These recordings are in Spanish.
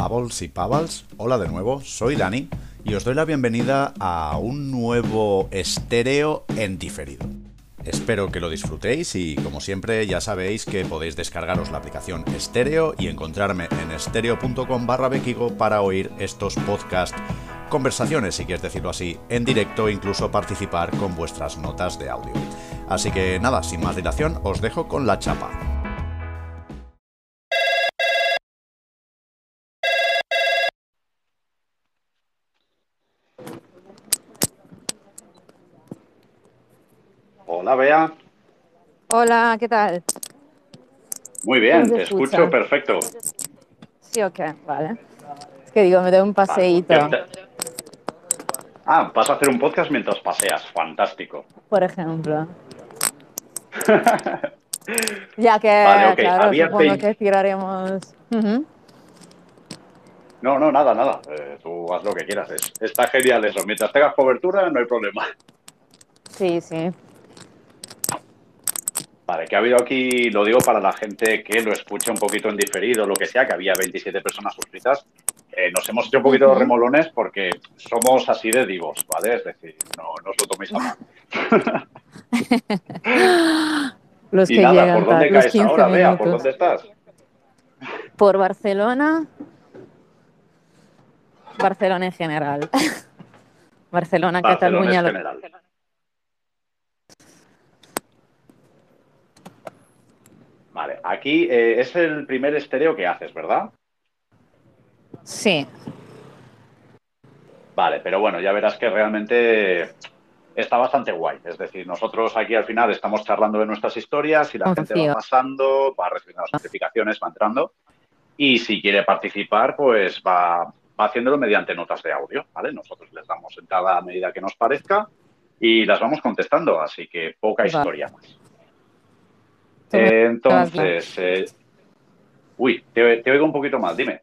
Pavels y Pavals, hola de nuevo, soy Dani y os doy la bienvenida a un nuevo estéreo en diferido. Espero que lo disfrutéis y como siempre ya sabéis que podéis descargaros la aplicación Estéreo y encontrarme en estéreo.com barra bequigo para oír estos podcast conversaciones, si quieres decirlo así, en directo e incluso participar con vuestras notas de audio. Así que nada, sin más dilación, os dejo con la chapa. Hola, Bea. Hola, ¿qué tal? Muy bien, ¿Cómo se te escucha? escucho perfecto. Sí, ok, vale. Es que digo, me doy un paseíto. Ah, vas a hacer un podcast mientras paseas. Fantástico. por ejemplo. Ya que, Vale, ok, claro, había supongo vein- que tiraremos... No, no, nada, nada. Eh, tú haz lo que quieras. Es- está genial eso. Mientras tengas cobertura, no hay problema. Sí, sí. Vale, que ha habido aquí, lo digo para la gente que lo escucha un poquito en diferido, lo que sea, que había 27 personas suscritas. Eh, nos hemos hecho un poquito de remolones porque somos así de divos, ¿vale? Es decir, no, no os lo toméis a mal. Los Y que nada, llegan ¿por dónde los caes 15 ahora, Bea? ¿Por dónde estás? Por Barcelona. Barcelona en general. Barcelona, Barcelona Cataluña. en lo- Vale, aquí eh, es el primer estéreo que haces, ¿verdad? Sí, Vale, pero bueno, ya verás que realmente está bastante guay. Es decir, nosotros aquí al final estamos charlando de nuestras historias y la gente va pasando, va recibiendo las notificaciones, va entrando. Y si quiere participar, pues va, va haciéndolo mediante notas de audio, ¿vale? Nosotros les damos entrada a medida que nos parezca y las vamos contestando, así que poca Vale. historia más. Eh, entonces, eh, uy, te, te oigo un poquito mal, dime.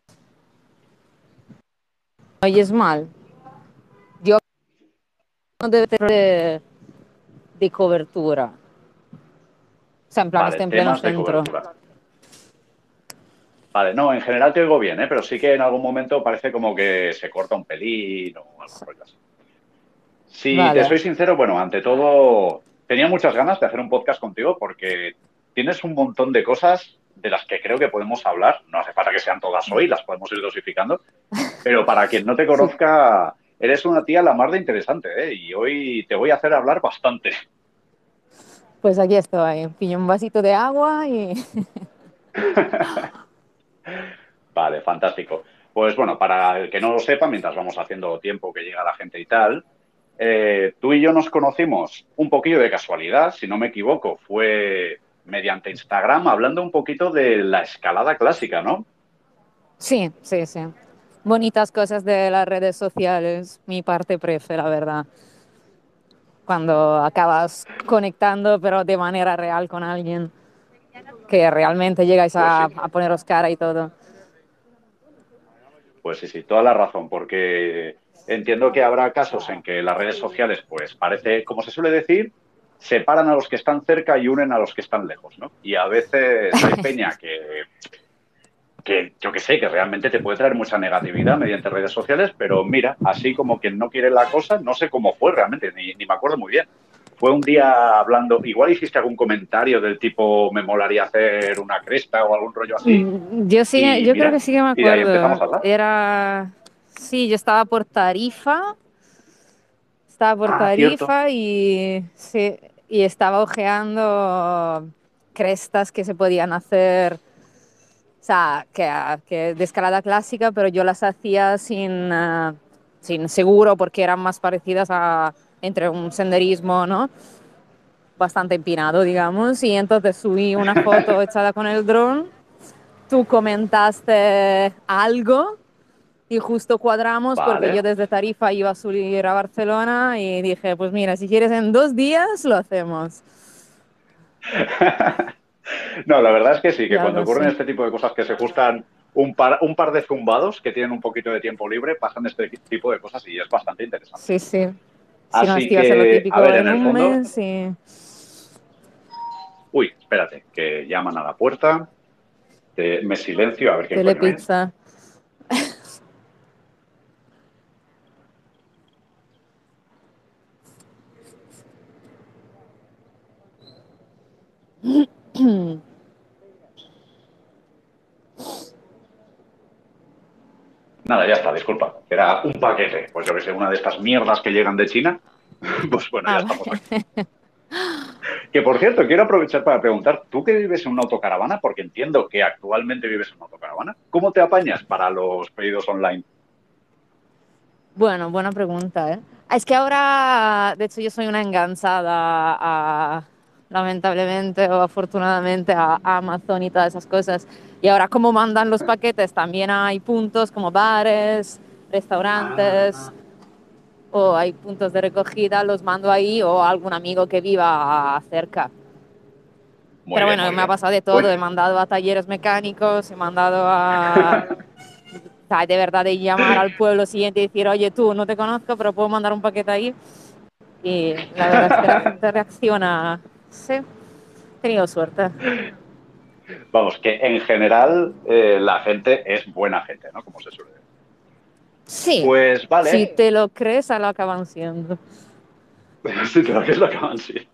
oyes mal. Yo no debe tener de, de cobertura. O sea, en plan, Vale, está en pleno centro. Vale, no, en general te oigo bien, ¿eh? pero sí que en algún momento parece como que se corta un pelín o algo así. Si Vale. te soy sincero, bueno, ante todo, tenía muchas ganas de hacer un podcast contigo porque tienes un montón de cosas de las que creo que podemos hablar. No hace falta que sean todas hoy, las podemos ir dosificando. Pero para quien no te conozca, eres una tía la más de interesante, ¿eh? Y hoy te voy a hacer hablar bastante. Pues aquí estoy. Pillo un vasito de agua y. Vale, fantástico. Pues bueno, para el que no lo sepa, mientras vamos haciendo tiempo que llega la gente y tal, eh, tú y yo nos conocimos un poquillo de casualidad, si no me equivoco, fue mediante Instagram hablando un poquito de la escalada clásica, ¿no? Sí, sí, sí. Bonitas cosas de las redes sociales, mi parte prefe, la verdad. Cuando acabas conectando, pero de manera real con alguien, que realmente llegáis a, Pues a poneros cara y todo. Pues sí, sí, toda la razón, porque entiendo que habrá casos en que las redes sociales, pues parece, como se suele decir, separan a los que están cerca y unen a los que están lejos, ¿no? Y a veces hay peña que, que yo que sé, que realmente te puede traer mucha negatividad mediante redes sociales, pero mira, así como quien no quiere la cosa, no sé cómo fue realmente, ni, ni me acuerdo muy bien. Fue un día hablando, igual hiciste algún comentario del tipo, me molaría hacer una cresta o algún rollo así. Mm, Yo sí, Y yo mira, creo que sí que me y de ahí empezamos a acuerdo. hablar. Era, sí, yo estaba por Tarifa, estaba por Ah, cierto. Tarifa y sí, y estaba ojeando crestas que se podían hacer, o sea, que, que de escalada clásica, pero yo las hacía sin, eh, sin seguro porque eran más parecidas a entre un senderismo, ¿no? Bastante empinado, digamos, y entonces subí una foto echada con el dron tú comentaste algo y justo cuadramos porque yo desde Tarifa iba a subir a Barcelona y dije, pues mira, si quieres en dos días lo hacemos. No, la verdad es que sí, que cuando ocurren este tipo de cosas que se justan un par, un par de zumbados que tienen un poquito de tiempo libre, pasan este tipo de cosas y es bastante interesante. Sí, sí. Si no, Así que a ser lo que, típico a ver, en el fondo- mes y... Uy, espérate, que llaman a la puerta. Te- me silencio a ver qué coño es. Nada, ya está, disculpa. Era un paquete, pues yo que sé, una de estas mierdas que llegan de China. Pues bueno, ya ah, estamos aquí. Que por cierto, quiero aprovechar para preguntar, tú que vives en una autocaravana, porque entiendo que actualmente vives en una autocaravana, ¿cómo te apañas para los pedidos online? Bueno, buena pregunta. ¿eh? Es que ahora, de hecho, yo soy una enganchada a, lamentablemente o afortunadamente, a Amazon y todas esas cosas. Y ahora, como mandan los paquetes, también hay puntos como bares, restaurantes, o hay puntos de recogida, los mando ahí, o algún amigo que viva cerca. Muy Pero bien, bueno, me bien. ha pasado de todo. Bueno, He mandado a talleres mecánicos, he mandado a. o sea, de verdad, de llamar al pueblo siguiente y decir, oye, tú no te conozco, pero puedo mandar un paquete ahí. Y la verdad es que la gente reacciona. Sí, he tenido suerte. Vamos, que en general eh, la gente es buena gente, ¿no? Como se suele decir. Sí, Pues vale. si te lo crees, a lo acaban siendo. Sí, creo que es lo van siendo.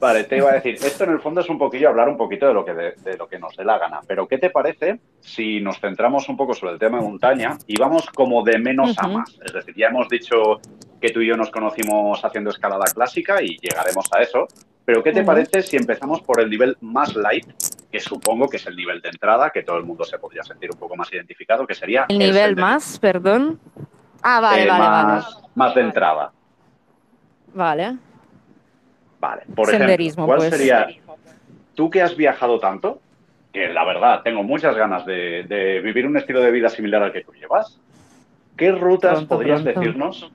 Vale, te iba a decir, esto en el fondo es un poquillo hablar un poquito de lo que, de, de lo que nos dé la gana, pero ¿qué te parece si nos centramos un poco sobre el tema de montaña y vamos como de menos a más? Es decir, ya hemos dicho que tú y yo nos conocimos haciendo escalada clásica y llegaremos a eso, pero ¿qué te parece si empezamos por el nivel más light, que supongo que es el nivel de entrada, que todo el mundo se podría sentir un poco más identificado, que sería El nivel senderismo? más, perdón. Ah, vale, Eh, vale, vale. más, más de entrada. Vale. Vale, por Senderismo, ejemplo, ¿cuál pues. sería, tú que has viajado tanto, que la verdad tengo muchas ganas de, de vivir un estilo de vida similar al que tú llevas, ¿qué rutas Pronto, podrías pronto. decirnos?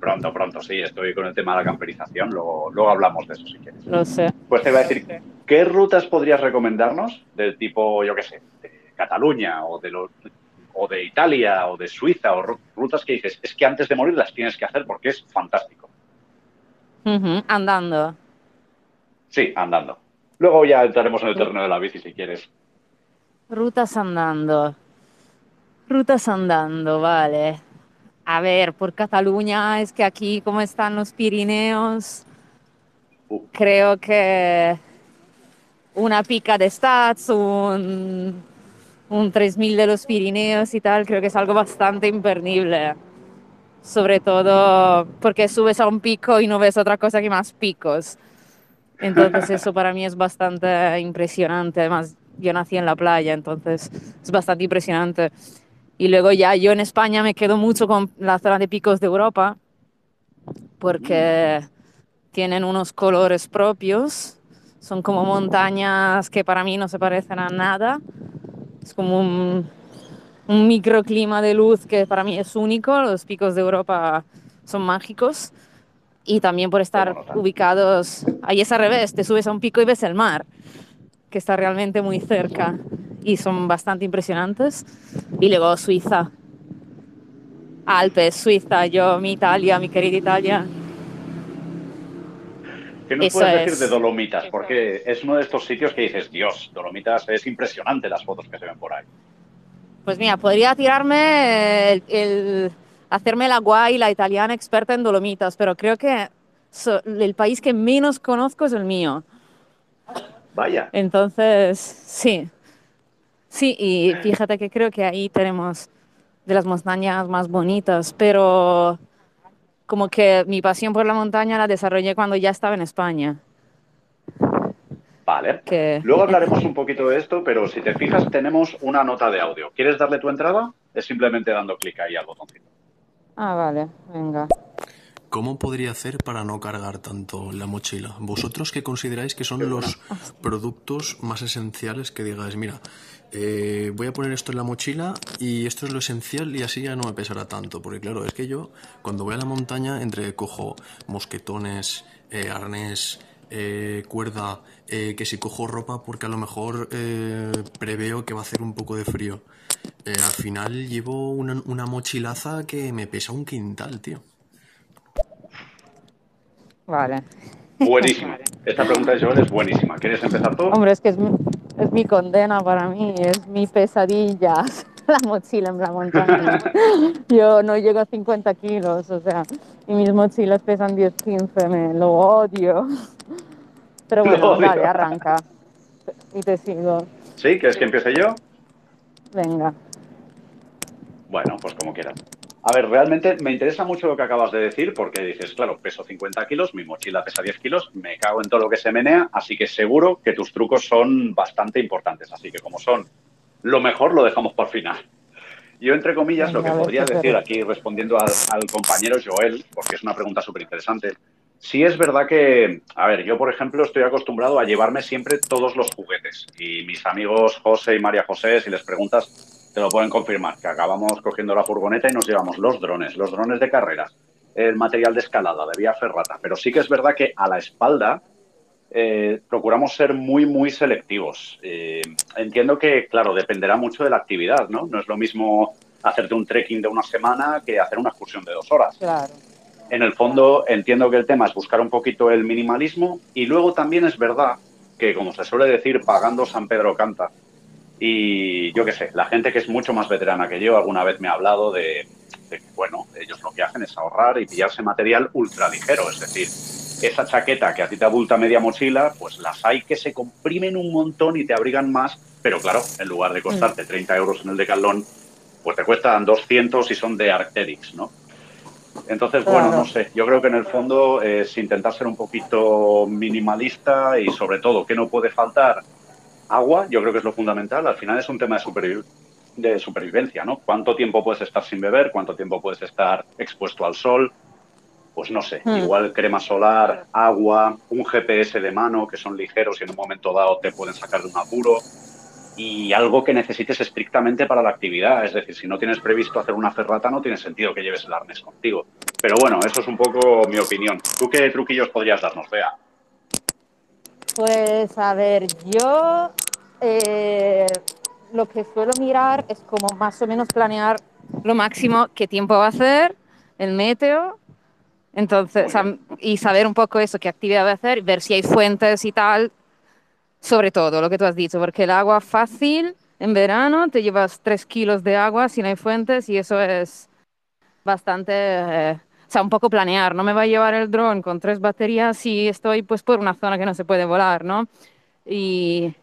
Pronto, pronto, sí, estoy con el tema de la camperización, luego, luego hablamos de eso si quieres. Lo sé. Pues te iba a decir, ¿qué rutas podrías recomendarnos del tipo, yo qué sé, de Cataluña o de, lo- o de Italia o de Suiza o ru- rutas que dices, es que antes de morir las tienes que hacer porque es fantástico? Ujú, Andando. Sí, andando. Luego ya entraremos en el terreno de la bici si quieres. Rutas andando. Rutas andando, vale. A ver, por Cataluña es que aquí como están los Pirineos, Uh. creo que una pica de stats, un, un 3000 de los Pirineos y tal, creo que es algo bastante imperdible. Sobre todo porque subes a un pico y no ves otra cosa que más picos. Entonces eso para mí es bastante impresionante. Además, yo nací en la playa, entonces es bastante impresionante. Y luego ya yo en España me quedo mucho con la zona de picos de Europa, porque tienen unos colores propios, son como montañas que para mí no se parecen a nada. Es como un, un microclima de luz que para mí es único. Los picos de Europa son mágicos. Y también por estar ubicados, ahí es al revés, te subes a un pico y ves el mar, que está realmente muy cerca y son bastante impresionantes. Y luego Suiza, Alpes, Suiza, yo, mi Italia, mi querida Italia. ¿Qué nos Eso puedes decir es. de Dolomitas? Porque es uno de estos sitios que dices, Dios, Dolomitas es impresionante las fotos que se ven por ahí. Pues mira, podría tirarme el, el- hacerme la guay, la italiana experta en Dolomitas, pero creo que el país que menos conozco es el mío. Vaya. Entonces, sí. Sí, y fíjate que creo que ahí tenemos de las montañas más bonitas, pero como que mi pasión por la montaña la desarrollé cuando ya estaba en España. Vale. Que... Luego hablaremos un poquito de esto, pero si te fijas, tenemos una nota de audio. ¿Quieres darle tu entrada? Es simplemente dando clic ahí al botoncito. Ah, vale, venga. ¿Cómo podría hacer para no cargar tanto la mochila? ¿Vosotros qué consideráis que son los productos más esenciales que digáis, mira, eh, voy a poner esto en la mochila y esto es lo esencial y así ya no me pesará tanto? Porque claro, es que yo cuando voy a la montaña entre cojo mosquetones, eh, arnés, eh, cuerda, eh, que si cojo ropa porque a lo mejor preveo que va a hacer un poco de frío. Al final llevo una, una mochilaza que me pesa un quintal, tío. Vale. Buenísima. Esta pregunta de Joel es buenísima. ¿Quieres empezar tú? Hombre, es que es mi, es mi condena para mí, es mi pesadilla, la mochila en la montaña. Yo no llego a 50 kilos, o sea, y mis mochilas pesan 10, 15, me lo odio. Pero bueno, vale, arranca. Y te sigo. ¿Sí? ¿Quieres que empiece yo? Venga. Bueno, pues como quieras. A ver, realmente me interesa mucho lo que acabas de decir porque dices, claro, peso 50 kilos, mi mochila pesa 10 kilos, me cago en todo lo que se menea, así que seguro que tus trucos son bastante importantes. Así que como son lo mejor, lo dejamos por final. Yo, entre comillas, lo que podría decir aquí respondiendo al, al compañero Joel, porque es una pregunta súper interesante, Sí es verdad que, a ver, yo por ejemplo estoy acostumbrado a llevarme siempre todos los juguetes y mis amigos José y María José, si les preguntas, te lo pueden confirmar, que acabamos cogiendo la furgoneta y nos llevamos los drones, los drones de carreras, el material de escalada, de vía ferrata, pero sí que es verdad que a la espalda eh, procuramos ser muy, muy selectivos. Eh, entiendo que, claro, dependerá mucho de la actividad, ¿no? No es lo mismo hacerte un trekking de una semana que hacer una excursión de dos horas. Claro en el fondo entiendo que el tema es buscar un poquito el minimalismo y luego también es verdad que, como se suele decir, pagando San Pedro canta. Y yo qué sé, la gente que es mucho más veterana que yo alguna vez me ha hablado de, que, bueno, ellos lo que hacen es ahorrar y pillarse material ultra ligero, es decir, esa chaqueta que a ti te abulta media mochila, pues las hay que se comprimen un montón y te abrigan más, pero claro, en lugar de costarte 30 mm. euros en el decalón, pues te cuestan 200 y son de Arcteryx, ¿no? Entonces, bueno, no sé, yo creo que en el fondo es intentar ser un poquito minimalista y sobre todo que no puede faltar agua, yo creo que es lo fundamental. Al final es un tema de, de supervivencia, ¿no? ¿Cuánto tiempo puedes estar sin beber? ¿Cuánto tiempo puedes estar expuesto al sol? Pues no sé, hmm. igual crema solar, agua, un GPS de mano que son ligeros y en un momento dado te pueden sacar de un apuro y algo que necesites estrictamente para la actividad. Es decir, si no tienes previsto hacer una ferrata, no tiene sentido que lleves el arnés contigo. Pero bueno, eso es un poco mi opinión. ¿Tú qué truquillos podrías darnos, Bea? Pues a ver, yo eh, lo que suelo mirar es como más o menos planear lo máximo qué tiempo va a hacer, el meteo, entonces, y saber un poco eso, qué actividad va a hacer, ver si hay fuentes y tal, sobre todo lo que tú has dicho, porque el agua fácil en verano te llevas tres kilos de agua si no hay fuentes y eso es bastante, eh, o sea, un poco planear. No me va a llevar el dron con tres baterías si estoy pues por una zona que no se puede volar, ¿no? Y,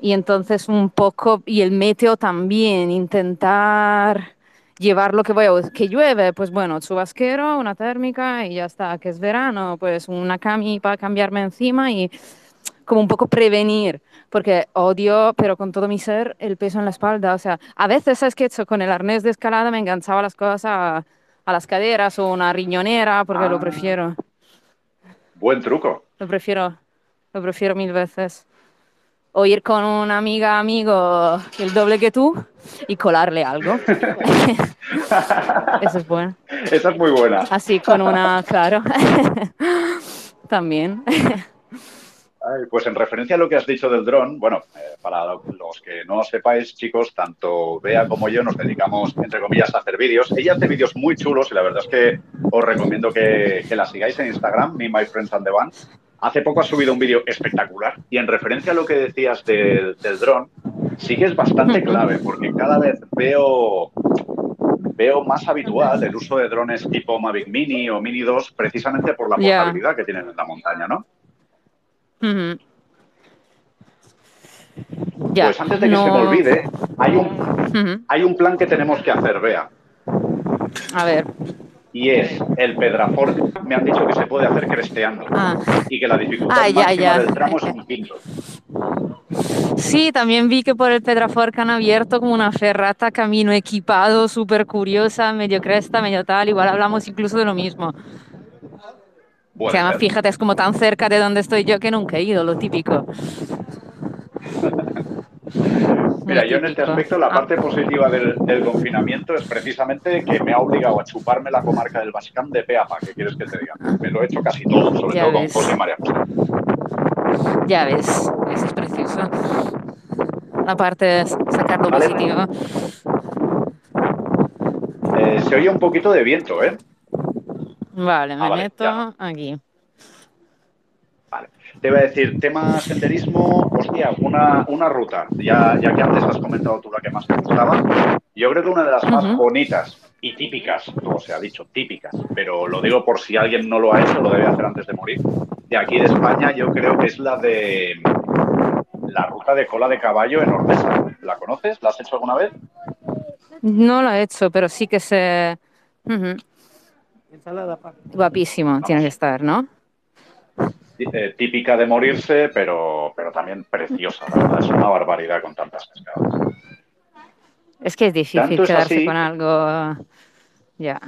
y entonces un poco, y el meteo también, intentar llevar lo que voy a, que llueve, pues bueno, chubasquero, una térmica y ya está, que es verano, pues una cami para cambiarme encima y como un poco prevenir, porque odio, pero con todo mi ser, el peso en la espalda. O sea, a veces, ¿sabes hecho? Con el arnés de escalada me enganchaba las cosas a, las caderas o una riñonera, porque lo ah. prefiero. Buen truco. Lo prefiero, lo prefiero mil veces. O ir con una amiga, amigo, el doble que tú, y colarle algo. Eso es bueno. Esa es muy buena. Así, con una, claro. También pues en referencia a lo que has dicho del dron, bueno, eh, para los que no sepáis, chicos, tanto Bea como yo nos dedicamos, entre comillas, a hacer vídeos. Ella hace vídeos muy chulos y la verdad es que os recomiendo que, la sigáis en Instagram, Me, My Friends and the Band. Hace poco ha subido un vídeo espectacular y en referencia a lo que decías del dron, sí que es bastante clave porque cada vez veo veo más habitual el uso de drones tipo Mavic Mini o Mini 2 precisamente por la portabilidad que tienen en la montaña, ¿no? Pues antes de que se me olvide, hay un, hay un plan que tenemos que hacer, vea. A ver. Y es el Pedraforca, me han dicho que se puede hacer cresteando ah. y que la dificultad ah, máxima del tramo es un quinto. Sí, también vi que por el Pedraforca han abierto como una ferrata camino equipado, súper curiosa, medio cresta, medio tal. Igual hablamos incluso de lo mismo que fíjate, es como tan cerca de donde estoy yo que nunca he ido, lo típico. Mira, yo en este aspecto la ah. parte positiva del, confinamiento es precisamente que me ha obligado a chuparme la comarca del Bascán de Peapa, ¿qué quieres que te diga? Me lo he hecho casi todo, sobre todo con José María Ya ves, eso es precioso. La parte es sacar lo positivo. Eh, se oye un poquito de viento, ¿eh? Vale, me ah, meto aquí. Vale. Te iba a decir, tema senderismo, hostia, una, una ruta, ya, ya que antes has comentado tú la que más te gustaba, yo creo que una de las más bonitas y típicas, como se ha dicho, típicas, pero lo digo por si alguien no lo ha hecho, lo debe hacer antes de morir, de aquí de España yo creo que es la de la ruta de cola de caballo en Ordesa. ¿La conoces? ¿La has hecho alguna vez? No lo he hecho, pero sí que Ujú. Guapísimo, tiene que estar, ¿no? Típica de morirse, pero, pero también preciosa, la verdad. Es una barbaridad con tantas pescadas. Es que es difícil Tanto es quedarse así- con algo. Ya.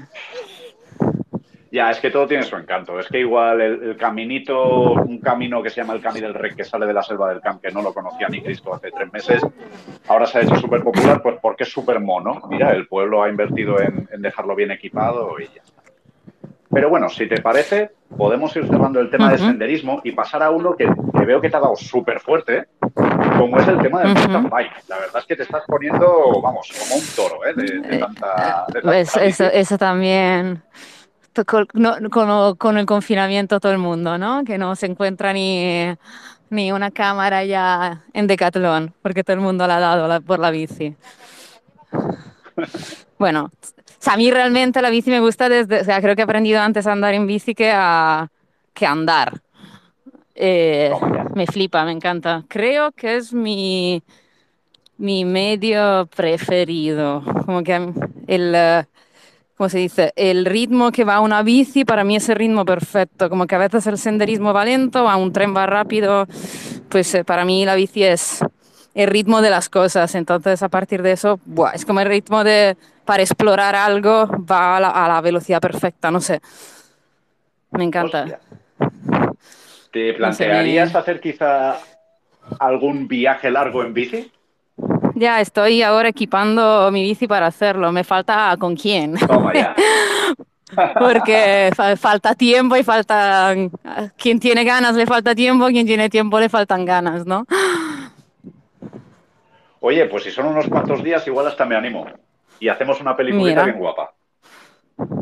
Ya, es que todo tiene su encanto. Es que igual el, el caminito, un camino que se llama el Cami del Rey, que sale de la selva del Camp, que no lo conocía ni Cristo hace tres meses, ahora se ha hecho súper popular, pues porque es súper mono. Mira, el pueblo ha invertido en, en dejarlo bien equipado y ya. Pero bueno, si te parece, podemos ir cerrando el tema del Ujú. senderismo y pasar a uno que, que veo que te ha dado súper fuerte, como es el tema del Ujú. mountain bike. La verdad es que te estás poniendo, vamos, como un toro, ¿eh? De, de tanta, de tanta Pues eso, bici. eso también. Con, no- con- con el confinamiento todo el mundo, ¿no? Que no se encuentra ni, ni una cámara ya en Decathlon, porque todo el mundo la ha dado la- por la bici. Bueno, o sea, a mí realmente la bici me gusta desde, o sea, creo que he aprendido antes a andar en bici que a, que a andar. Eh, ya. me flipa, me encanta. Creo que es mi, mi medio preferido. Como que el, eh, ¿cómo se dice? El ritmo que va una bici para mí es el ritmo perfecto. Como que a veces el senderismo va lento, a un tren va rápido. Pues eh, para mí la bici es el ritmo de las cosas. Entonces a partir de eso, buah, es como el ritmo de para explorar algo va a la, a la velocidad perfecta. No sé. Me encanta. Hostia. ¿Te plantearías hacer quizá algún viaje largo en bici? Ya estoy ahora equipando mi bici para hacerlo. Me falta con quién. Toma ya. Porque fa- falta tiempo y falta. Quien tiene ganas le falta tiempo, quien tiene tiempo le faltan ganas, ¿no? Oye, pues si son unos cuantos días, igual hasta me animo. Y hacemos una peliculita Mira. bien guapa.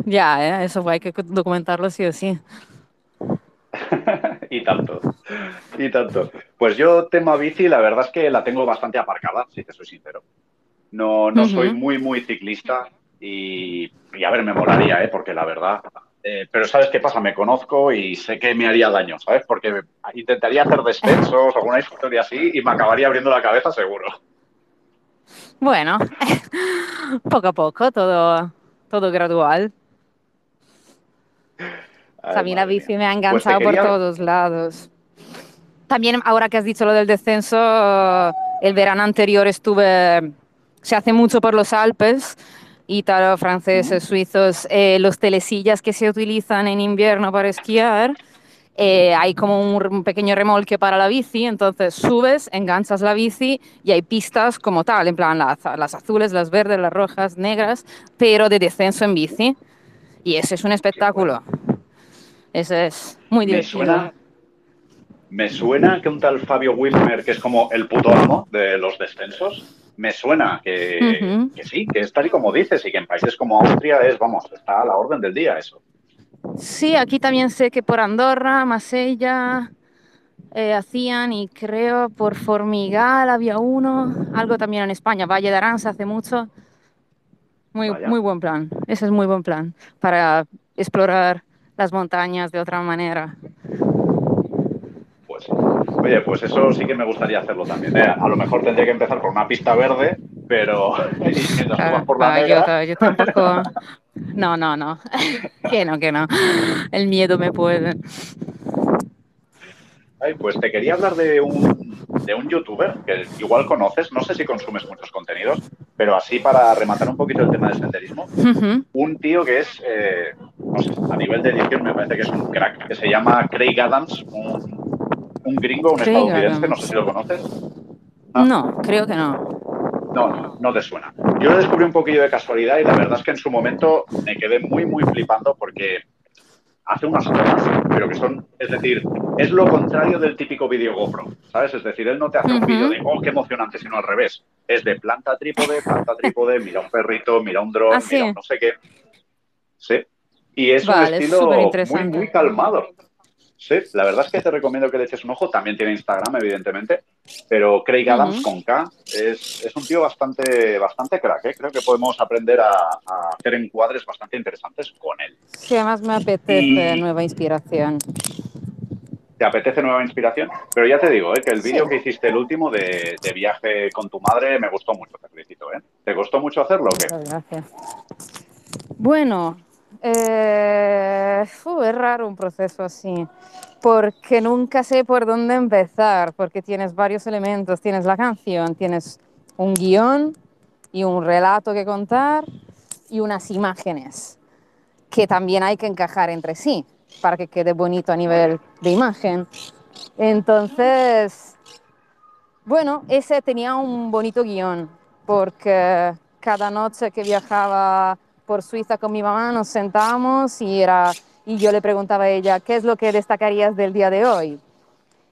Ya, ¿eh? eso hay que documentarlo sí o sí. y tanto. Y tanto. Pues yo, tema bici, la verdad es que la tengo bastante aparcada, si te soy sincero. No, no soy muy, muy ciclista y, y a ver, me molaría, ¿eh? Porque la verdad... eh, pero ¿sabes qué pasa? Me conozco y sé que me haría daño, ¿sabes? Porque intentaría hacer descensos, alguna historia así, y me acabaría abriendo la cabeza seguro. Bueno, poco a poco, todo, todo gradual. Ay, a mí la bici mía. me ha Pues enganchado por todos lados. También ahora que has dicho lo del descenso, el verano anterior estuve, se hace mucho por los Alpes, ítalo, franceses, suizos, eh, los telesillas que se utilizan en invierno para esquiar. Eh, hay como un, un pequeño remolque para la bici, entonces subes, enganchas la bici y hay pistas como tal, en plan las, las azules, las verdes, las rojas, negras, pero de descenso en bici. Y ese es un espectáculo. Ese es muy Me divertido. suena, me suena que un tal Fabio Wilmer, que es como el puto amo de los descensos, me suena que, que sí, que es tal y como dices, y que en países como Austria es, vamos, está a la orden del día eso. Sí, aquí también sé que por Andorra, Masella eh, hacían y creo por Formigal había uno, algo también en España, Valle de Aranza hace mucho. Muy, Vaya. muy buen plan, ese es muy buen plan para explorar las montañas de otra manera. Oye, pues eso sí que me gustaría hacerlo también. ¿eh? A lo mejor tendría que empezar por una pista verde, pero mientras subas por la yo, negra, ta- yo tampoco. No, no, no. Que no, que no. El miedo me puede. ay, pues te quería hablar de un, de un youtuber que igual conoces, no sé si consumes muchos contenidos, pero así para rematar un poquito el tema del senderismo, un tío que es, eh, no sé, a nivel de edición me parece que es un crack, que se llama Craig Adams, un, un gringo, un estadounidense, no sé si lo conoces. Ah. No, creo que no. No, no, no te suena. Yo lo descubrí un poquillo de casualidad y la verdad es que en su momento me quedé muy, muy flipando porque hace unas cosas, pero que son, es decir, es lo contrario del típico vídeo GoPro, ¿sabes? Es decir, él no te hace un vídeo de, oh, qué emocionante, sino al revés. Es de planta trípode, planta trípode, mira un perrito, mira un dron, Ah, ¿sí? mira un no sé qué. Sí. Y es Vale, un es estilo muy, superinteresante. muy calmado. Sí, la verdad es que te recomiendo que le eches un ojo. También tiene Instagram, evidentemente. Pero Craig Adams con K es, es un tío bastante, bastante crack. ¿eh? Creo que podemos aprender a, a hacer encuadres bastante interesantes con él. Sí, además me apetece Y- nueva inspiración. te apetece nueva inspiración. Pero ya te digo, ¿eh? que el vídeo que hiciste, el último de, viaje con tu madre, me gustó mucho, te felicito. ¿eh? ¿Te costó mucho hacerlo o qué? gracias. Bueno, eh, es raro un proceso así, porque nunca sé por dónde empezar, porque tienes varios elementos, tienes la canción, tienes un guion y un relato que contar y unas imágenes que también hay que encajar entre sí para que quede bonito a nivel de imagen. Entonces, bueno, ese tenía un bonito guion, porque cada noche que viajaba por Suiza con mi mamá nos sentábamos y, era, y yo le preguntaba a ella, ¿qué es lo que destacarías del día de hoy?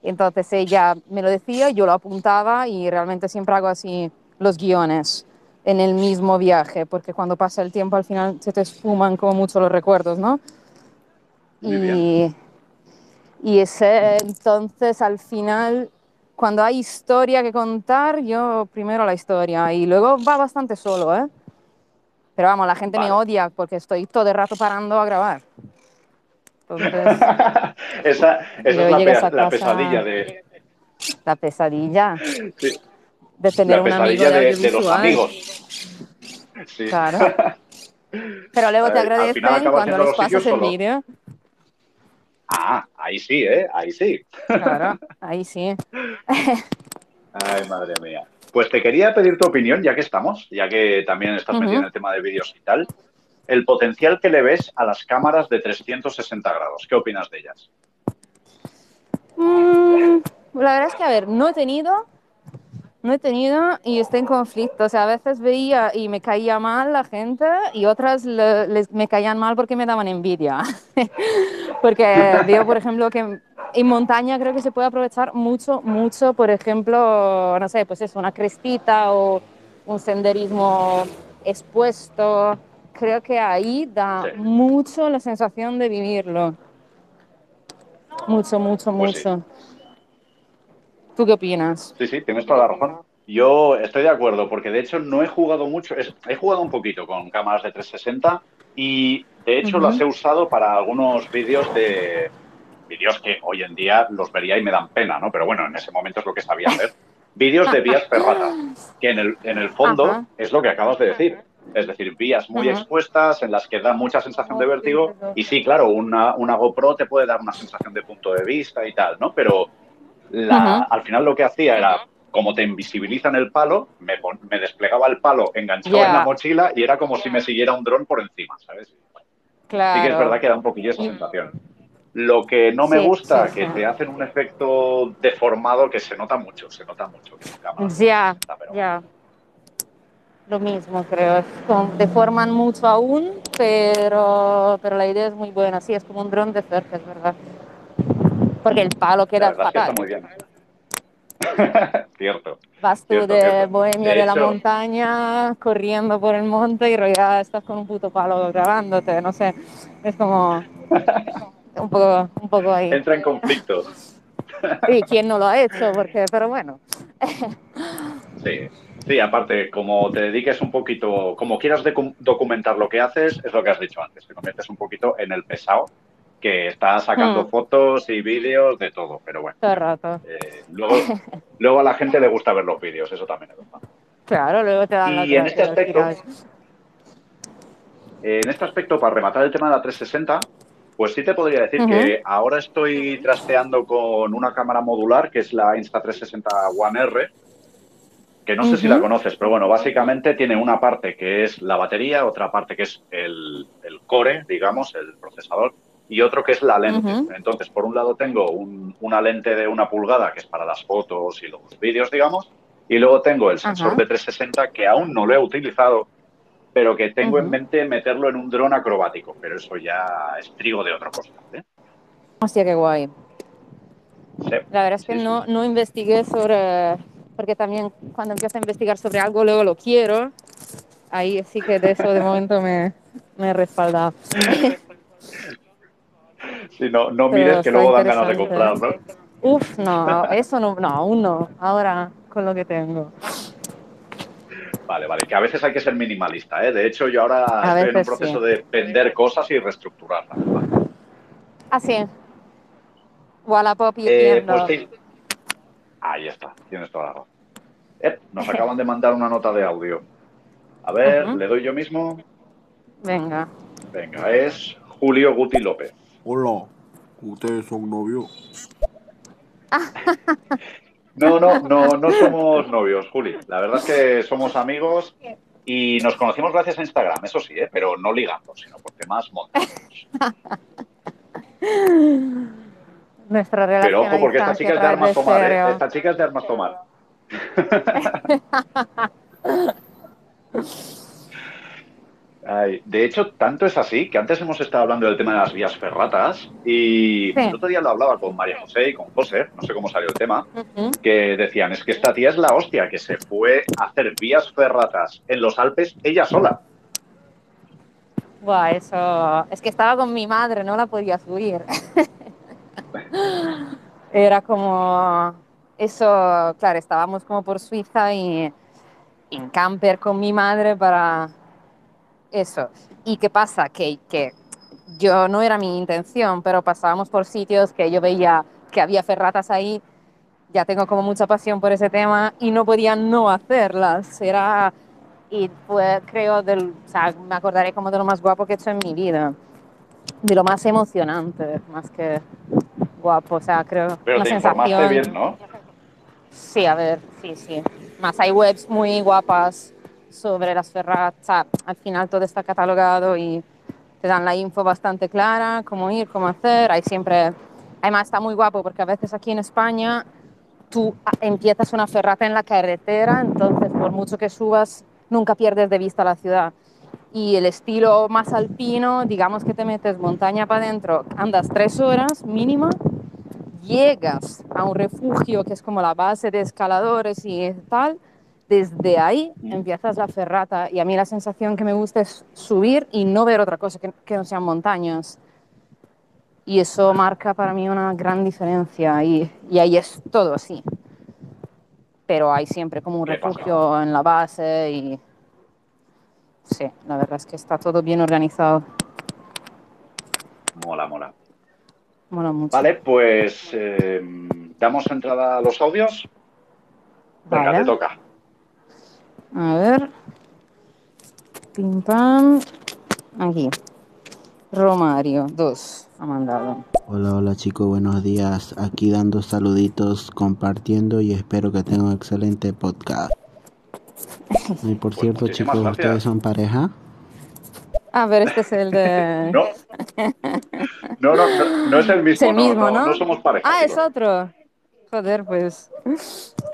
Entonces ella me lo decía, yo lo apuntaba y realmente siempre hago así los guiones en el mismo viaje, porque cuando pasa el tiempo al final se te esfuman como mucho los recuerdos, ¿no? y, y ese, entonces al final, cuando hay historia que contar, yo primero la historia y luego va bastante solo, ¿eh? Pero vamos, la gente me odia porque estoy todo el rato parando a grabar. Entonces, esa, es la, pesadilla de... La pesadilla. De tener un amigo de, de, los amigos. Claro. Pero luego te agradecen cuando les pasas el vídeo. Ah, ahí sí, ¿eh? Ahí sí. Claro, ahí sí. Ay, madre mía. Pues te quería pedir tu opinión, ya que estamos, ya que también estás metido en el tema de vídeos y tal. El potencial que le ves a las cámaras de 360 grados. ¿Qué opinas de ellas? Mm, la verdad es que, a ver, no he tenido, no he tenido y estoy en conflicto. O sea, a veces veía y me caía mal la gente y otras les, me caían mal porque me daban envidia. porque veo, por ejemplo, que en montaña creo que se puede aprovechar mucho, mucho, por ejemplo, no sé, pues es una crestita o un senderismo expuesto. Creo que ahí da mucho la sensación de vivirlo. Mucho, mucho, pues mucho. ¿Tú qué opinas? Sí, sí, tienes toda la razón. Yo estoy de acuerdo, porque de hecho no he jugado mucho, he jugado un poquito con cámaras de 360 y de hecho las he usado para algunos vídeos de vídeos que hoy en día los vería y me dan pena, ¿no? Pero bueno, en ese momento es lo que sabía hacer. vídeos de vías ferratas, que en el, en el fondo es lo que acabas de decir. Es decir, vías muy expuestas en las que da mucha sensación de vértigo. Y sí, claro, una, una GoPro te puede dar una sensación de punto de vista y tal, ¿no? Pero al final lo que hacía era, como te invisibilizan el palo, me, me desplegaba el palo enganchado en la mochila y era como si me siguiera un dron por encima, ¿sabes? Claro. Sí que es verdad que da un poquillo esa sensación. Lo que no me gusta, que te hacen un efecto deformado que se nota mucho, se nota mucho. Ya, ya. Lo mismo, creo. deforman mucho aún, pero, pero la idea es muy buena. Sí, es como un dron de cerca, es verdad porque el palo queda fatal. muy bien. cierto. Vas tú de bohemio de, la montaña, corriendo por el monte y ya estás con un puto palo grabándote, no sé. Es como un poco, un poco ahí. Entra en conflicto. Sí, ¿quién no lo ha hecho? Porque, pero bueno. Sí, sí, aparte, como te dediques un poquito, como quieras documentar lo que haces, es lo que has dicho antes, te conviertes un poquito en el pesado que está sacando hmm. fotos y vídeos de todo, pero bueno. Todo rato. Eh, luego, luego a la gente le gusta ver los vídeos, eso también es verdad. Claro, luego te dan Y en este aspecto, en este aspecto, para rematar el tema de la 360, pues sí te podría decir que ahora estoy trasteando con una cámara modular que es la Insta360 One R, que no sé si la conoces, pero bueno, básicamente tiene una parte que es la batería, otra parte que es el, el core, digamos, el procesador, y otro que es la lente. Entonces, por un lado tengo una lente de una pulgada que es para las fotos y los vídeos, digamos, y luego tengo el sensor de 360 que aún no lo he utilizado, pero que tengo en mente meterlo en un dron acrobático, pero eso ya es trigo de otra cosa. ¿eh? Hostia, qué guay. la verdad es que no, no investigué sobre, porque también cuando empiezo a investigar sobre algo, luego lo quiero. Ahí sí que de eso de momento me, me he respaldado. Si no, no mires que luego dan ganas de comprar, ¿no? Uf, no, eso no, no, aún no. Ahora con lo que tengo. Vale, vale, que a veces hay que ser minimalista, ¿eh? De hecho, yo ahora estoy en un proceso de vender cosas y reestructurarlas. Ah, sí. Wallapop y Eh, pues sí. Ahí está, tienes toda la razón. Eh, nos acaban de mandar una nota de audio. A ver, le doy yo mismo. Venga. Venga, es Julio Guti López. Hola, ¿ustedes son novios? No, no, no, no somos novios, Juli. La verdad es que somos amigos y nos conocimos gracias a Instagram, eso sí, ¿eh? pero no ligando, sino por temas montañosos. Nuestra relación Pero ojo, porque esta chica es de armas tomar, ¿eh? Esta chica es de armas tomar. Ay, de hecho, tanto es así que antes hemos estado hablando del tema de las vías ferratas y Sí. el otro día lo hablaba con María José y con José, no sé cómo salió el tema, que decían, es que esta tía es la hostia, que se fue a hacer vías ferratas en los Alpes ella sola. Buah, eso. Es que estaba con mi madre, no la podía subir. Era como. Eso, claro, estábamos como por Suiza y en camper con mi madre para eso. ¿Y qué pasa? Que, que yo no era mi intención, pero pasábamos por sitios que yo veía que había ferratas ahí. Ya tengo como mucha pasión por ese tema y no podía no hacerlas. Era y fue, creo, del, o sea, me acordaré como de lo más guapo que he hecho en mi vida, de lo más emocionante, más que guapo, o sea, creo, Pero una te sensación. bien, ¿no? Sí, a ver, sí, sí. Más hay webs muy guapas sobre las ferratas, al final todo está catalogado y te dan la info bastante clara, cómo ir, cómo hacer, hay siempre, además está muy guapo porque a veces aquí en España tú ah, empiezas una ferrata en la carretera, entonces por mucho que subas, nunca pierdes de vista la ciudad. Y el estilo más alpino, digamos que te metes montaña para adentro, andas tres horas mínima, llegas a un refugio que es como la base de escaladores y tal, desde ahí empiezas la ferrata. Y a mí la sensación que me gusta es subir y no ver otra cosa que, que no sean montañas. Y eso marca para mí una gran diferencia. Y, y ahí es todo así. Pero hay siempre como un refugio en la base y... Sí, la verdad es que está todo bien organizado. Mola, mola. Mola mucho. Vale, pues eh, damos entrada a los audios. Venga, Vale. te toca. A ver. Pim pam. Aquí. Romario, dos. Ha mandado. Hola, hola chicos, buenos días. Aquí dando saluditos, compartiendo y espero que tengan un excelente podcast. Y por Pues cierto chicos, gracias. ¿ustedes son pareja? A ver, este es el de. No. No, no, no, no es el mismo. Es el no, mismo, no, ¿no? no somos pareja. Ah, es otro. Joder, pues.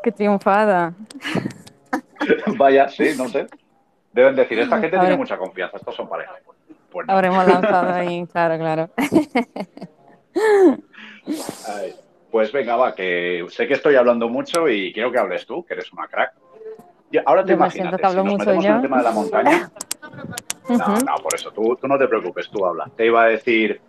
Qué triunfada. Vaya, sí, no sé. Deben decir, esta gente Ahora- tiene mucha confianza, estos son pareja. No. Habremos lanzado ahí, claro, claro. Ay, Pues venga, va, que sé que estoy hablando mucho y quiero que hables tú, que eres una crack. Ahora te imaginas, si nos en el tema de la montaña. No, no, por eso, tú, tú no te preocupes, tú habla. Te iba a decir,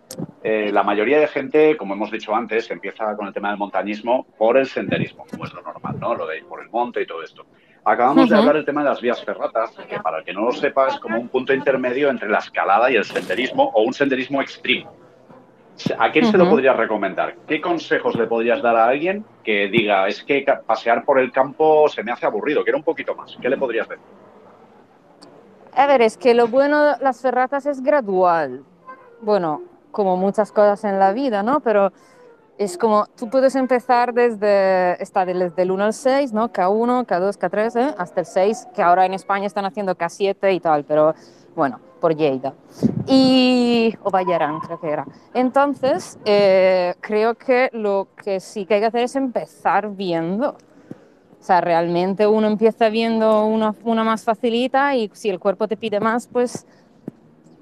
eh, la mayoría de gente, como hemos dicho antes, empieza con el tema del montañismo por el senderismo, como es lo normal, ¿no? Lo de ir por el monte y todo esto. Acabamos de Ujú. hablar del tema de las vías ferratas, que para el que no lo sepa es como un punto intermedio entre la escalada y el senderismo o un senderismo extremo. ¿A quién se lo podrías recomendar? ¿Qué consejos le podrías dar a alguien que diga, es que pasear por el campo se me hace aburrido, quiero un poquito más? ¿Qué le podrías decir? A ver, es que lo bueno de las ferratas es gradual. Bueno, como muchas cosas en la vida, ¿no? Pero es como, tú puedes empezar desde, está desde el 1 al 6, ¿no? K1, K2, K3, ¿eh? hasta el 6, que ahora en España están haciendo K7 y tal, pero bueno, por Lleida. Y, o Vallarán, creo que era. Entonces, eh, creo que lo que sí que hay que hacer es empezar viendo. O sea, realmente uno empieza viendo una, una más facilita y si el cuerpo te pide más, pues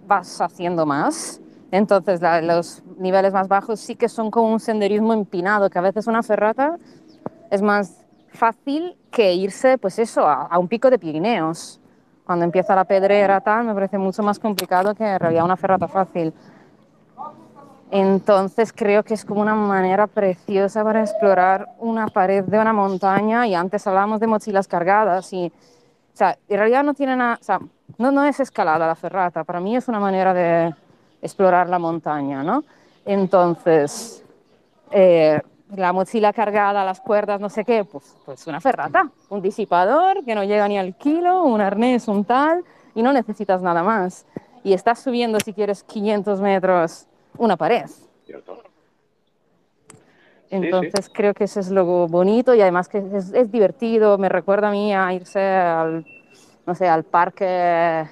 vas haciendo más. Entonces, la- los niveles más bajos sí que son como un senderismo empinado, que a veces una ferrata es más fácil que irse, pues eso, a, a un pico de Pirineos. Cuando empieza la pedrera, tal, me parece mucho más complicado que en realidad una ferrata fácil. Entonces creo que es como una manera preciosa para explorar una pared de una montaña y antes hablábamos de mochilas cargadas y, o sea, en realidad no tiene nada, o sea, no, no es escalada la ferrata, para mí es una manera de explorar la montaña, ¿no? Entonces, eh, la mochila cargada, las cuerdas, no sé qué, pues, pues una ferrata, un disipador que no llega ni al kilo, un arnés, un tal, y no necesitas nada más. Y estás subiendo, si quieres, 500 metros, una pared. ¿Cierto? Entonces creo que eso es lo bonito y además que es, es, divertido, me recuerda a mí a irse al, no sé, al parque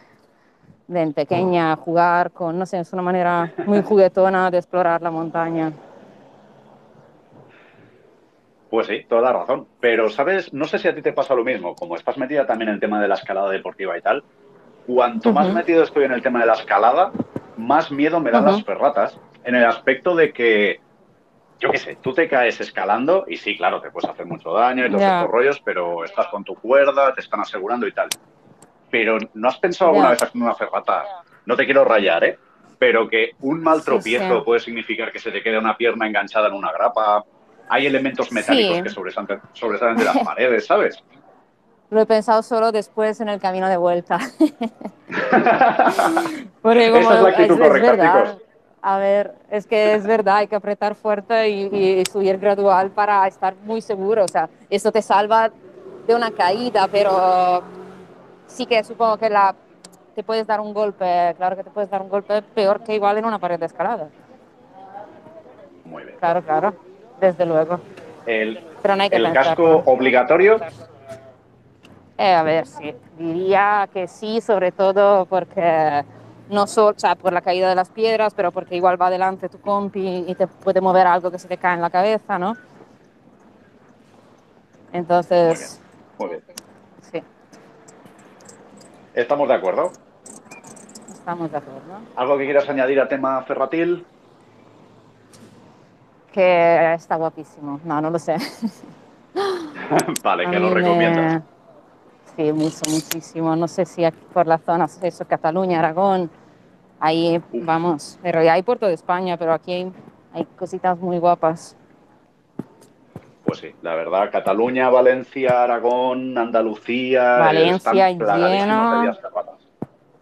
de pequeña a jugar con, no sé, es una manera muy juguetona de explorar la montaña. Pues sí, toda la razón. Pero, ¿sabes? No sé si a ti te pasa lo mismo. Como estás metida también en el tema de la escalada deportiva y tal, cuanto uh -huh. más metido estoy en el tema de la escalada, más miedo me dan uh -huh. las ferratas. En el aspecto de que, yo qué sé, tú te caes escalando y sí, claro, te puedes hacer mucho daño y todos yeah. estos rollos, pero estás con tu cuerda, te están asegurando y tal. Pero, ¿no has pensado alguna vez haciendo una ferrata? No te quiero rayar, ¿eh? Pero que un mal tropiezo sí, puede significar que se te quede una pierna enganchada en una grapa, hay elementos metálicos sí. que sobresalen, sobresalen de las paredes, ¿sabes? Lo he pensado solo después en el camino de vuelta. Porque como Esa es la actitud es, correcta, es verdad. chicos. A ver, es que es verdad, hay que apretar fuerte y, y, subir gradual para estar muy seguro. O sea, esto te salva de una caída, pero sí que supongo que la, te puedes dar un golpe, claro que te puedes dar un golpe peor que igual en una pared de escalada. Muy bien. Claro, claro desde luego. El, Pero no hay que el casco obligatorio. Eh, a ver, sí, diría que sí, sobre todo porque no solo, o sea, por la caída de las piedras, pero porque igual va adelante tu compi y te puede mover algo que se te cae en la cabeza, ¿no? Entonces, Muy bien. Muy bien. ¿Estamos de acuerdo? estamos de acuerdo. ¿Algo que quieras añadir a tema ferratil? Que está guapísimo. No, no lo sé. vale, A que lo me- recomiendas. Sí, mucho, muchísimo. No sé si aquí por la zona, eso, Cataluña, Aragón, ahí Uf. vamos. Pero ya hay por toda España, pero aquí hay, hay cositas muy guapas. Pues sí, la verdad, Cataluña, Valencia, Aragón, Andalucía. Valencia están lleno. de.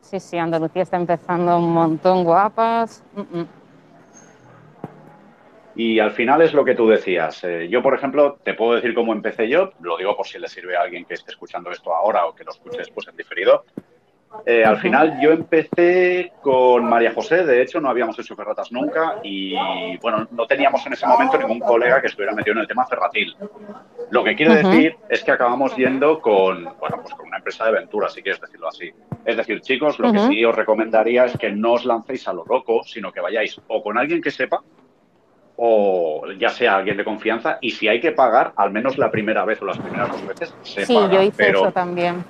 Sí, sí, Andalucía está empezando un montón guapas. Mm, mm. Y al final es lo que tú decías. Eh, yo, por ejemplo, te puedo decir cómo empecé yo, lo digo por si le sirve a alguien que esté escuchando esto ahora o que lo escuche después en diferido. Eh, al final yo empecé con María José, de hecho no habíamos hecho ferratas nunca y bueno, no teníamos en ese momento ningún colega que estuviera metido en el tema ferratil. Lo que quiero decir es que acabamos yendo con, bueno, pues con una empresa de aventura, si quieres decirlo así. Es decir, chicos, lo que sí os recomendaría es que no os lancéis a lo loco, sino que vayáis o con alguien que sepa o ya sea alguien de confianza y si hay que pagar, al menos la primera vez o las primeras dos veces se Sí, paga. yo hice pero eso también.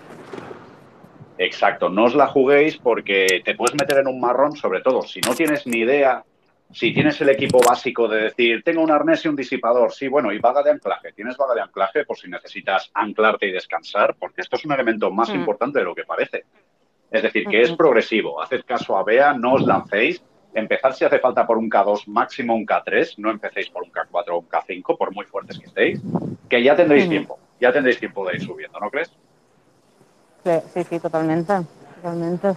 Exacto, no os la juguéis porque te puedes meter en un marrón, sobre todo si no tienes ni idea, si tienes el equipo básico de decir, tengo un arnés y un disipador, sí, bueno, y vaga de anclaje, tienes vaga de anclaje por si necesitas anclarte y descansar, porque esto es un elemento más Mm. importante de lo que parece. Es decir, que es progresivo. Haced caso a Bea, no os lancéis. Empezar si hace falta por un K2, máximo un K3. No empecéis por un K4 o un K5, por muy fuertes que estéis. Que ya tendréis Ujú. tiempo. Ya tendréis tiempo de ir subiendo, ¿no crees? Sí, sí, sí, totalmente. Totalmente.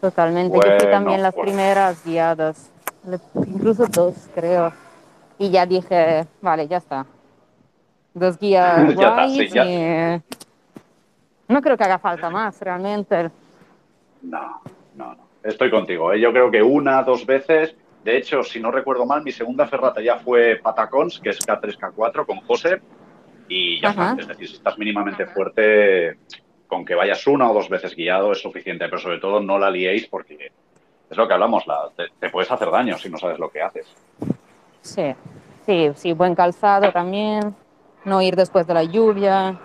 Totalmente. Yo fui Bueno, también las pues- primeras guiadas. Incluso dos, creo. Y ya dije, vale, ya está. Dos guías Ya está, guays sí, ya. y no creo que haga falta más, realmente. No, no, no. Estoy contigo. ¿eh? Yo creo que una, dos veces. De hecho, si no recuerdo mal, mi segunda ferrata ya fue Patacons, que es K3, K4, con José. Y ya Ajá. está. Es decir, si estás mínimamente fuerte, con que vayas una o dos veces guiado es suficiente. Pero sobre todo no la liéis porque es lo que hablamos. La, te, te puedes hacer daño si no sabes lo que haces. Sí, sí, sí, buen calzado también. No ir después de la lluvia.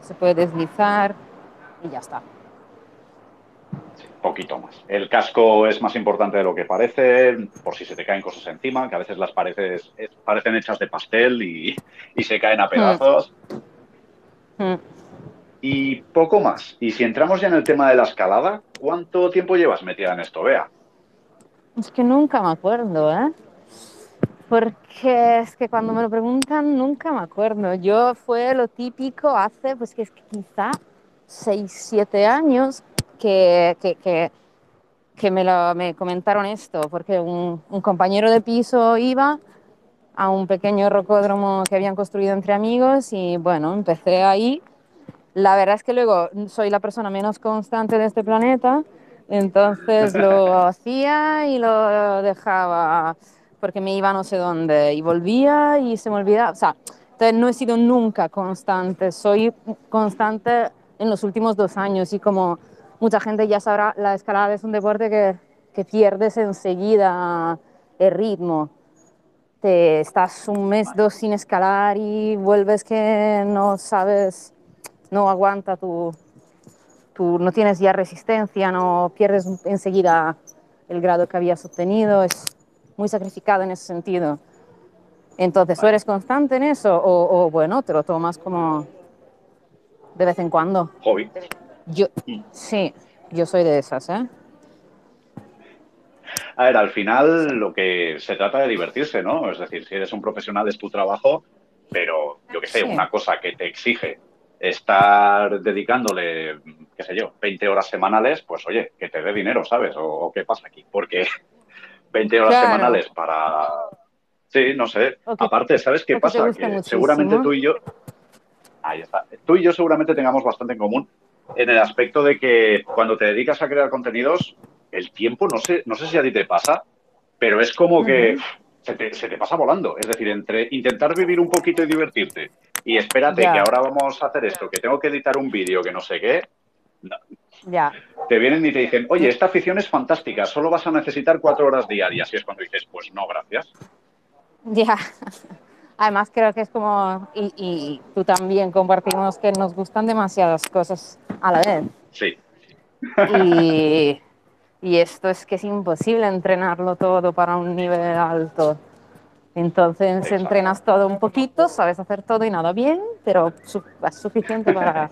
Se puede deslizar y ya está. Poquito más. El casco es más importante de lo que parece, por si se te caen cosas encima, que a veces las paredes eh, parecen hechas de pastel y, y se caen a pedazos. Mm. Y poco más. Y si entramos ya en el tema de la escalada, ¿cuánto tiempo llevas metida en esto, Bea? Es que nunca me acuerdo, ¿eh? Porque es que cuando me lo preguntan nunca me acuerdo. Yo fue lo típico hace, pues que es que quizá 6, 7 años que, que, que, que me, lo, me comentaron esto, porque un, un compañero de piso iba a un pequeño rocódromo que habían construido entre amigos y bueno, empecé ahí. La verdad es que luego soy la persona menos constante de este planeta, entonces lo hacía y lo dejaba porque me iba no sé dónde y volvía y se me olvidaba. O sea, entonces no he sido nunca constante, soy constante en los últimos dos años y como mucha gente ya sabrá, la escalada es un deporte que, que pierdes enseguida el ritmo. Te estás un mes, dos sin escalar y vuelves que no sabes, no aguanta tu, tu, no tienes ya resistencia, no pierdes enseguida el grado que habías obtenido, es muy sacrificado en ese sentido. Entonces, ¿tú eres constante en eso o, o bueno, te lo tomas como de vez en cuando? Hobby. Yo, sí, yo soy de esas, ¿eh? A ver, al final lo que se trata de divertirse, ¿no? Es decir, si eres un profesional es tu trabajo, pero yo qué sé, Sí. una cosa que te exige estar dedicándole, qué sé yo, 20 horas semanales, pues oye, que te dé dinero, ¿sabes? O, o qué pasa aquí, porque 20 horas Claro. semanales para... Sí, no sé. Que- Aparte, ¿sabes qué pasa? Que muchísimo. seguramente tú y yo... Ahí está. Tú y yo seguramente tengamos bastante en común en el aspecto de que cuando te dedicas a crear contenidos, el tiempo, no sé, no sé si a ti te pasa, pero es como que se, te, se te pasa volando. Es decir, entre intentar vivir un poquito y divertirte y espérate Ya. que ahora vamos a hacer esto, que tengo que editar un vídeo, que no sé qué, Ya, te vienen y te dicen, oye, esta afición es fantástica, solo vas a necesitar cuatro horas diarias. Y es cuando dices, pues no, gracias. ya. Además creo que es como, y, y tú también compartimos que nos gustan demasiadas cosas a la vez. Sí, Y, y esto es que es imposible entrenarlo todo para un nivel alto. Entonces Exacto. entrenas todo un poquito, sabes hacer todo y nada bien, pero es suficiente para...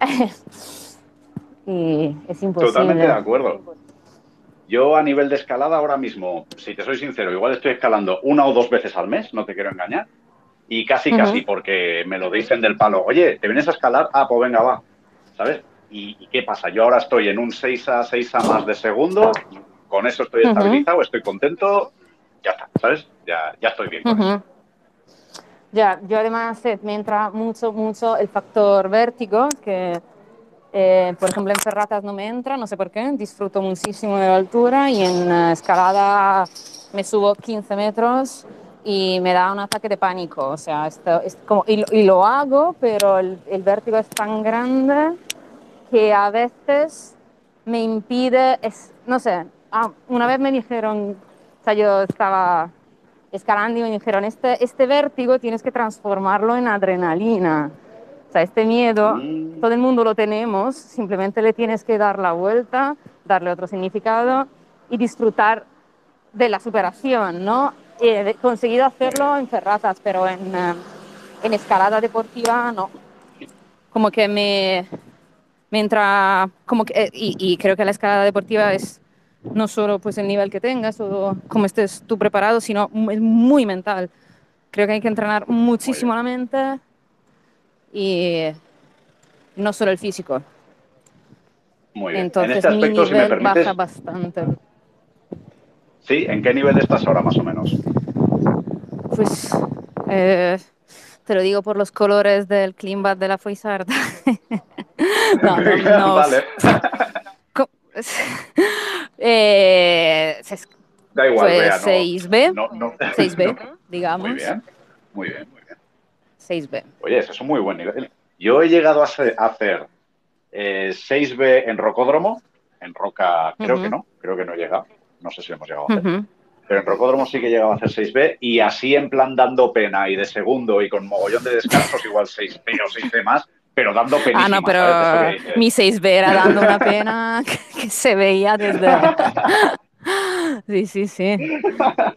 y es imposible. totalmente de acuerdo. Yo a nivel de escalada ahora mismo, si te soy sincero, igual estoy escalando una o dos veces al mes, no te quiero engañar. Y casi, casi, porque me lo dicen del palo, oye, ¿te vienes a escalar? Ah, pues venga, va. ¿Sabes? ¿Y, y qué pasa? Yo ahora estoy en un 6 a 6 a más de segundo, con eso estoy estabilizado, estoy contento, ya está, ¿sabes? Ya, ya estoy bien con eso. Ya, yo además eh, me entra mucho, mucho el factor vértigo, que eh, por ejemplo en ferratas no me entra, no sé por qué, disfruto muchísimo de la altura y en escalada me subo 15 metros y me da un ataque de pánico, o sea, esto es como, y lo hago, pero el, el vértigo es tan grande que a veces me impide, es, no sé, ah, una vez me dijeron, o sea, yo estaba escalando y me dijeron, este, este vértigo tienes que transformarlo en adrenalina. O sea, este miedo, Mm. todo el mundo lo tenemos, simplemente le tienes que dar la vuelta, darle otro significado y disfrutar de la superación, ¿no? He conseguido hacerlo en ferratas, pero en, eh, en escalada deportiva no. Como que me, me entra, como que, eh, y, y creo que la escalada deportiva es no solo pues el nivel que tengas o cómo estés tú preparado, sino es muy mental. Creo que hay que entrenar muchísimo la mente y no solo el físico. Muy bien. Entonces en este mi aspecto, si me nivel permites, baja bastante. ¿sí? ¿En qué nivel estás ahora más o menos? Pues eh, te lo digo por los colores del Cleanbat de la Foisarda. no, no, no. vale. Eh, Da igual, Pues Bea, no- 6B. no- no- 6B, no. digamos. Muy bien, muy bien. 6B. Oye, ese es un muy buen nivel. Yo he llegado a hacer, eh, 6B en rocódromo, en roca creo que no, creo que no he llegado, no sé si hemos llegado a hacer, pero en rocódromo sí que he llegado a hacer 6B y así en plan dando pena y de segundo y con mogollón de descansos igual 6B o 6B más, pero dando pena. Ah, no, pero mi 6B era dando una pena que, que se veía desde... Sí, sí, sí.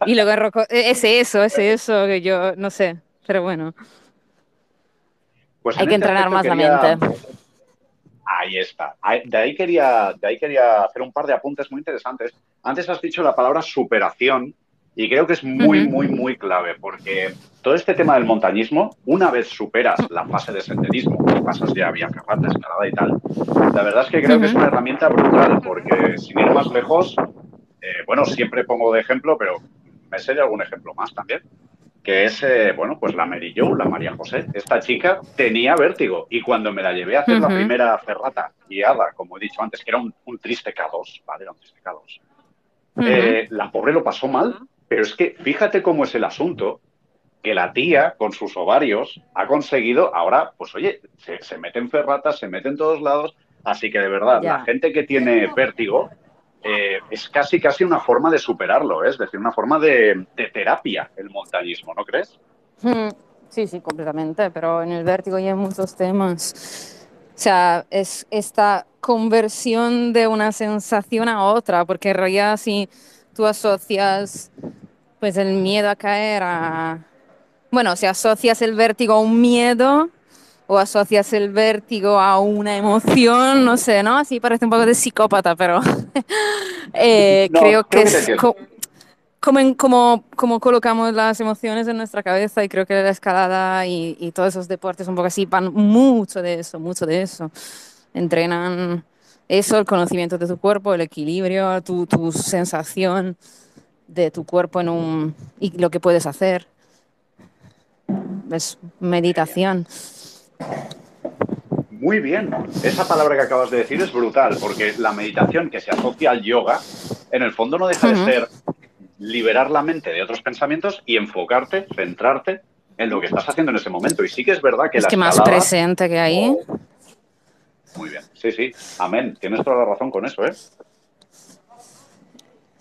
Y luego Rocco- es eso, es eso, que yo no sé, pero bueno, Pues hay en que este entrenar más quería- la mente. Ahí está. De ahí, quería, de ahí quería hacer un par de apuntes muy interesantes. Antes has dicho la palabra superación Y creo que es muy, muy, muy clave, porque todo este tema del montañismo, una vez superas la fase de senderismo, pasas ya vía escalada y tal, la verdad es que creo que es una herramienta brutal, porque sin ir más lejos, eh, bueno, siempre pongo de ejemplo, pero me sé de algún ejemplo más también, que es, eh, bueno, pues la Mary Jo, la María José. Esta chica tenía vértigo y cuando me la llevé a hacer la primera ferrata guiada, como he dicho antes, que era un, triste K2, ¿vale? Era un triste K2. Eh, la pobre lo pasó mal, pero es que fíjate cómo es el asunto, que la tía con sus ovarios ha conseguido, ahora, pues oye, se, mete en ferratas, se mete en todos lados, así que de verdad, la gente que tiene vértigo eh, es casi casi una forma de superarlo, ¿eh? es decir, una forma de, terapia el montañismo, ¿no crees? Mm, sí, sí, completamente, pero en el vértigo hay muchos temas. O sea, es esta conversión de una sensación a otra, porque en realidad si tú asocias pues el miedo a caer a... Bueno, si asocias el vértigo a un miedo o asocias el vértigo a una emoción, no sé, ¿no? Así parece un poco de psicópata, pero eh, creo, que es como, como, como, colocamos las emociones en nuestra cabeza y creo que la escalada y, y todos esos deportes un poco así van mucho de eso, mucho de eso. Entrenan eso, el conocimiento de tu cuerpo, el equilibrio, tu, tu sensación de tu cuerpo en un, y lo que puedes hacer. Es meditación. Muy bien. Esa palabra que acabas de decir es brutal, porque la meditación que se asocia al yoga, en el fondo no deja de ser liberar la mente de otros pensamientos y enfocarte, centrarte en lo que estás haciendo en ese momento. Y sí que es verdad que es la que más presente que ahí. Muy bien. Sí, sí. Amén. Tienes toda la razón con eso, ¿eh?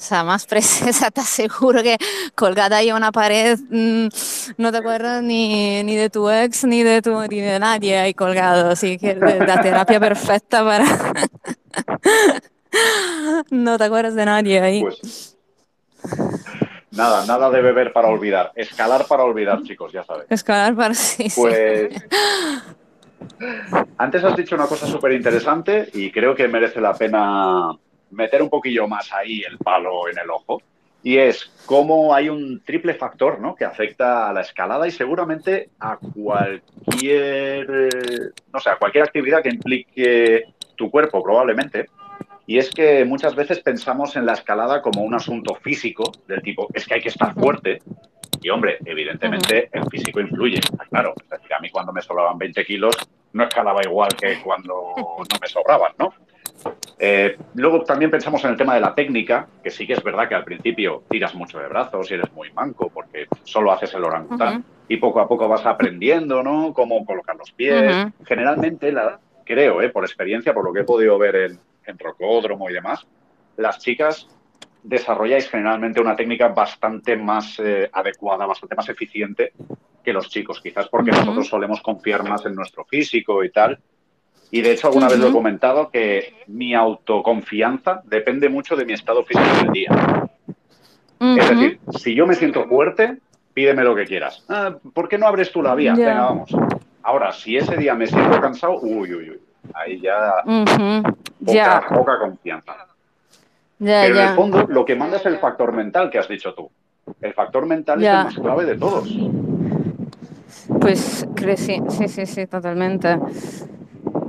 O sea, más precisa, te aseguro que colgada ahí a una pared, mm, no te acuerdas ni, ni, de tu ex, ni de, tu, ni de nadie ahí colgado. Así que la terapia perfecta para... no te acuerdas de nadie ahí. Pues, nada, nada de beber para olvidar. Escalar para olvidar, chicos, ya sabes. Escalar para sí. Pues... Antes has dicho una cosa súper interesante y creo que merece la pena meter un poquillo más ahí el palo en el ojo. Y es cómo hay un triple factor ¿no? que afecta a la escalada y seguramente a cualquier, no sé, a cualquier actividad que implique tu cuerpo probablemente. Y es que muchas veces pensamos en la escalada como un asunto físico, del tipo, es que hay que estar fuerte. Y hombre, evidentemente el físico influye, claro. Es decir, a mí cuando me sobraban 20 kilos no escalaba igual que cuando no me sobraban, ¿no? Eh, luego también pensamos en el tema de la técnica, que sí que es verdad que al principio tiras mucho de brazos y eres muy manco porque solo haces el orangután y poco a poco vas aprendiendo, ¿no? Cómo colocar los pies. Generalmente, la, creo, ¿eh? por experiencia, por lo que he podido ver en, en rocódromo y demás, las chicas desarrolláis generalmente una técnica bastante más eh, adecuada, bastante más eficiente que los chicos, quizás porque nosotros solemos confiar más en nuestro físico y tal, y de hecho, alguna vez lo he comentado que mi autoconfianza depende mucho de mi estado físico del día. Es decir, si yo me siento fuerte, pídeme lo que quieras. Ah, ¿Por qué no abres tú la vía? Venga, vamos. Ahora, si ese día me siento cansado, uy, uy, uy. Ahí ya, poca, confianza. Pero en el fondo, lo que manda es el factor mental que has dicho tú. El factor mental es el más clave de todos. Pues sí, sí, sí, sí, totalmente.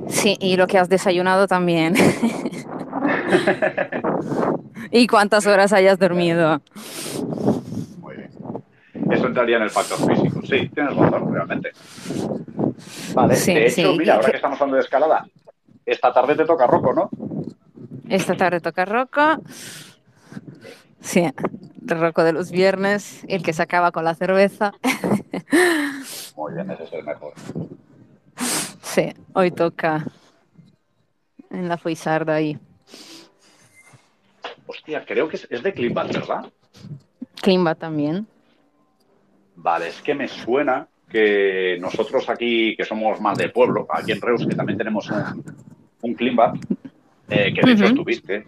Sí, y lo que has desayunado también. y cuántas horas hayas dormido. Muy bien. Eso entraría en el factor físico. Sí, tienes razón, realmente. Vale, de hecho, mira, ahora que estamos hablando de escalada, esta tarde te toca Rocco, ¿no? Esta tarde toca Rocco. Sí, el Rocco de los viernes, el que se acaba con la cerveza. Muy bien, ese es el mejor. Sí, hoy toca en la Fuizarda ahí. Hostia, creo que es, de Klimbat, ¿verdad? Klimbat también. Vale, es que me suena que nosotros aquí, que somos más de pueblo, aquí en Reus, que también tenemos un, un Klimbat, eh, que de hecho estuviste.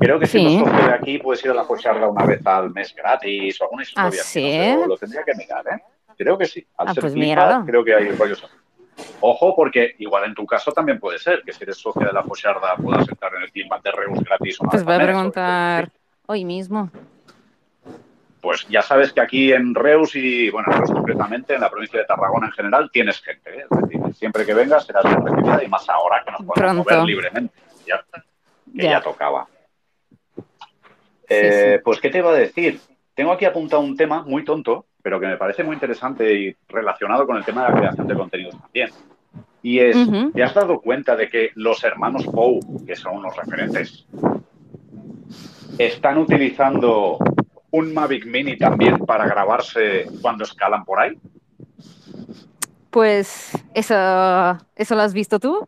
Creo que si socio de aquí puedes ir a la Fuizarda una vez al mes gratis o alguna historia. ¿Ah, sí? lo tendría que mirar, ¿eh? Creo que sí. Al ah, ser pues Klimbat, creo que hay rollos Ojo, porque igual en tu caso también puede ser que si eres socia de la Fosharda puedas entrar en el team de Reus gratis. pues voy a preguntar hoy mismo. pues ya sabes que aquí en Reus y, bueno, en Reus concretamente, en la provincia de Tarragona en general, tienes gente. ¿eh? Es decir, siempre que vengas serás bien recibida y más ahora que nos podemos mover libremente. Ya, que Ya. ya tocaba. Eh, Pues, ¿qué te iba a decir? Tengo aquí apuntado un tema muy tonto, pero que me parece muy interesante y relacionado con el tema de la creación de contenidos también. Y es, Ujú. ¿te has dado cuenta de que los hermanos Pou, que son unos referentes, están utilizando un Mavic Mini también para grabarse cuando escalan por ahí? Pues eso, eso lo has visto tú.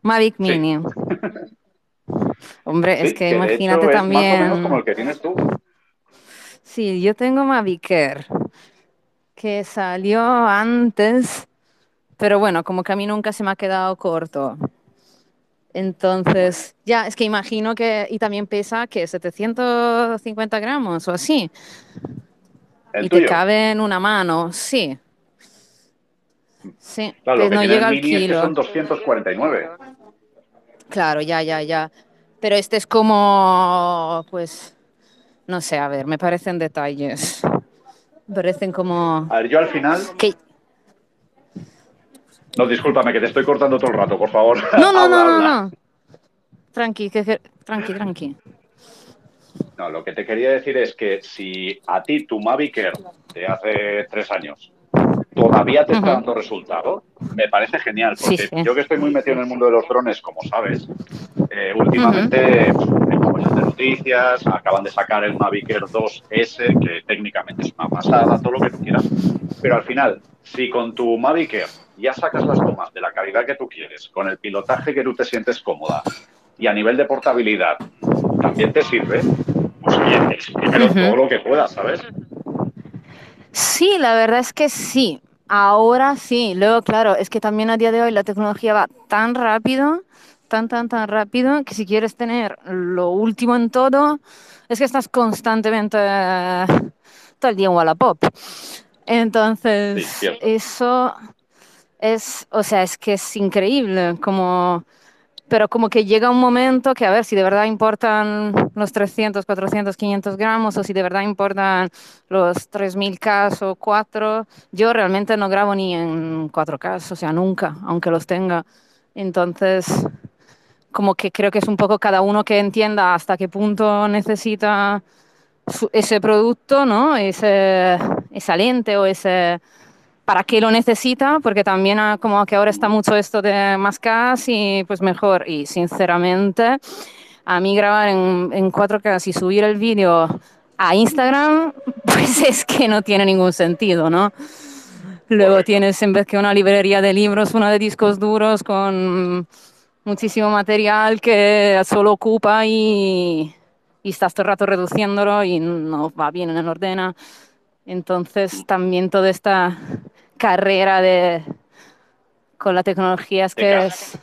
Mavic Sí. Mini. Hombre, Sí, es que hecho imagínate es también. Más o menos como el que tienes tú. Sí, yo tengo Mavic Air, que salió antes, pero bueno, como que a mí nunca se me ha quedado corto. Entonces, ya, es que imagino que, y también pesa que 750 gramos o así, y te cabe en una mano, sí. Sí, Claro, que no llega el al Mini es que kilo. son 249. Claro, ya, ya, ya. Pero este es como, pues, no sé, a ver, me parecen detalles. Me parecen como... A ver, yo al final... No, discúlpame, que te estoy cortando todo el rato, por favor. No, no, Habla, no, no, habla. no. Tranqui, que, tranqui, tranqui. No, lo que te quería decir es que si a ti tu Mavic Air de hace tres años todavía te está dando resultado, me parece genial, porque sí. yo que estoy muy metido en el mundo de los drones, como sabes, eh, últimamente muchas de noticias, acaban de sacar el Mavic Air 2S, que técnicamente es una pasada, todo lo que tú quieras. Pero al final, si con tu Mavic Air ya sacas las tomas de la calidad que tú quieres, con el pilotaje que tú te sientes cómoda, y a nivel de portabilidad también te sirve, pues oye, exprímelo Ujú. todo lo que puedas, ¿sabes? Sí, la verdad es que sí. Ahora sí. Luego, claro, es que también a día de hoy la tecnología va tan rápido, tan, tan, tan rápido, que si quieres tener lo último en todo, es que estás constantemente eh, todo el día en Wallapop. Entonces, Sí, eso es, o sea, es que es increíble, como, pero como que llega un momento que a ver si de verdad importan los 300, 400, 500 gramos o si de verdad importan los 3000K o 4, yo realmente no grabo ni en 4K, o sea, nunca, aunque los tenga. Entonces, como que creo que es un poco cada uno que entienda hasta qué punto necesita ese producto, ¿no? Ese, esa lente o ese para qué lo necesita, porque también como que ahora está mucho esto de más gas y pues mejor. Y sinceramente, a mí grabar en, en 4K y subir el vídeo a Instagram, pues es que no tiene ningún sentido, ¿no? Luego tienes en vez que una librería de libros, una de discos duros con muchísimo material que solo ocupa y, y estás todo el rato reduciéndolo y no va bien en el ordena. Entonces también toda esta carrera de con la tecnología es que es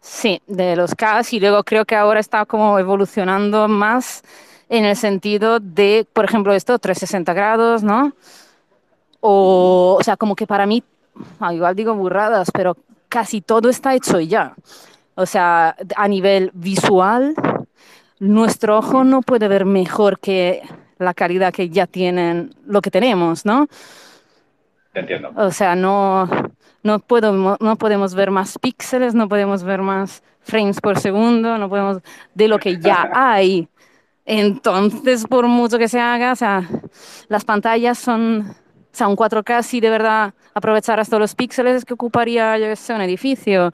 sí de los CAS y luego creo que ahora está como evolucionando más en el sentido de por ejemplo esto 360 grados no o, o sea como que para mí ah, igual digo burradas pero casi todo está hecho ya o sea a nivel visual nuestro ojo no puede ver mejor que la calidad que ya tienen lo que tenemos, ¿no? Te entiendo. O sea, no, no, puedo, no podemos ver más píxeles, no podemos ver más frames por segundo, no podemos de lo que ya hay. Entonces, por mucho que se haga, o sea, las pantallas son, o sea, un 4K si de verdad aprovechar hasta los píxeles que ocuparía, yo qué sé, un edificio.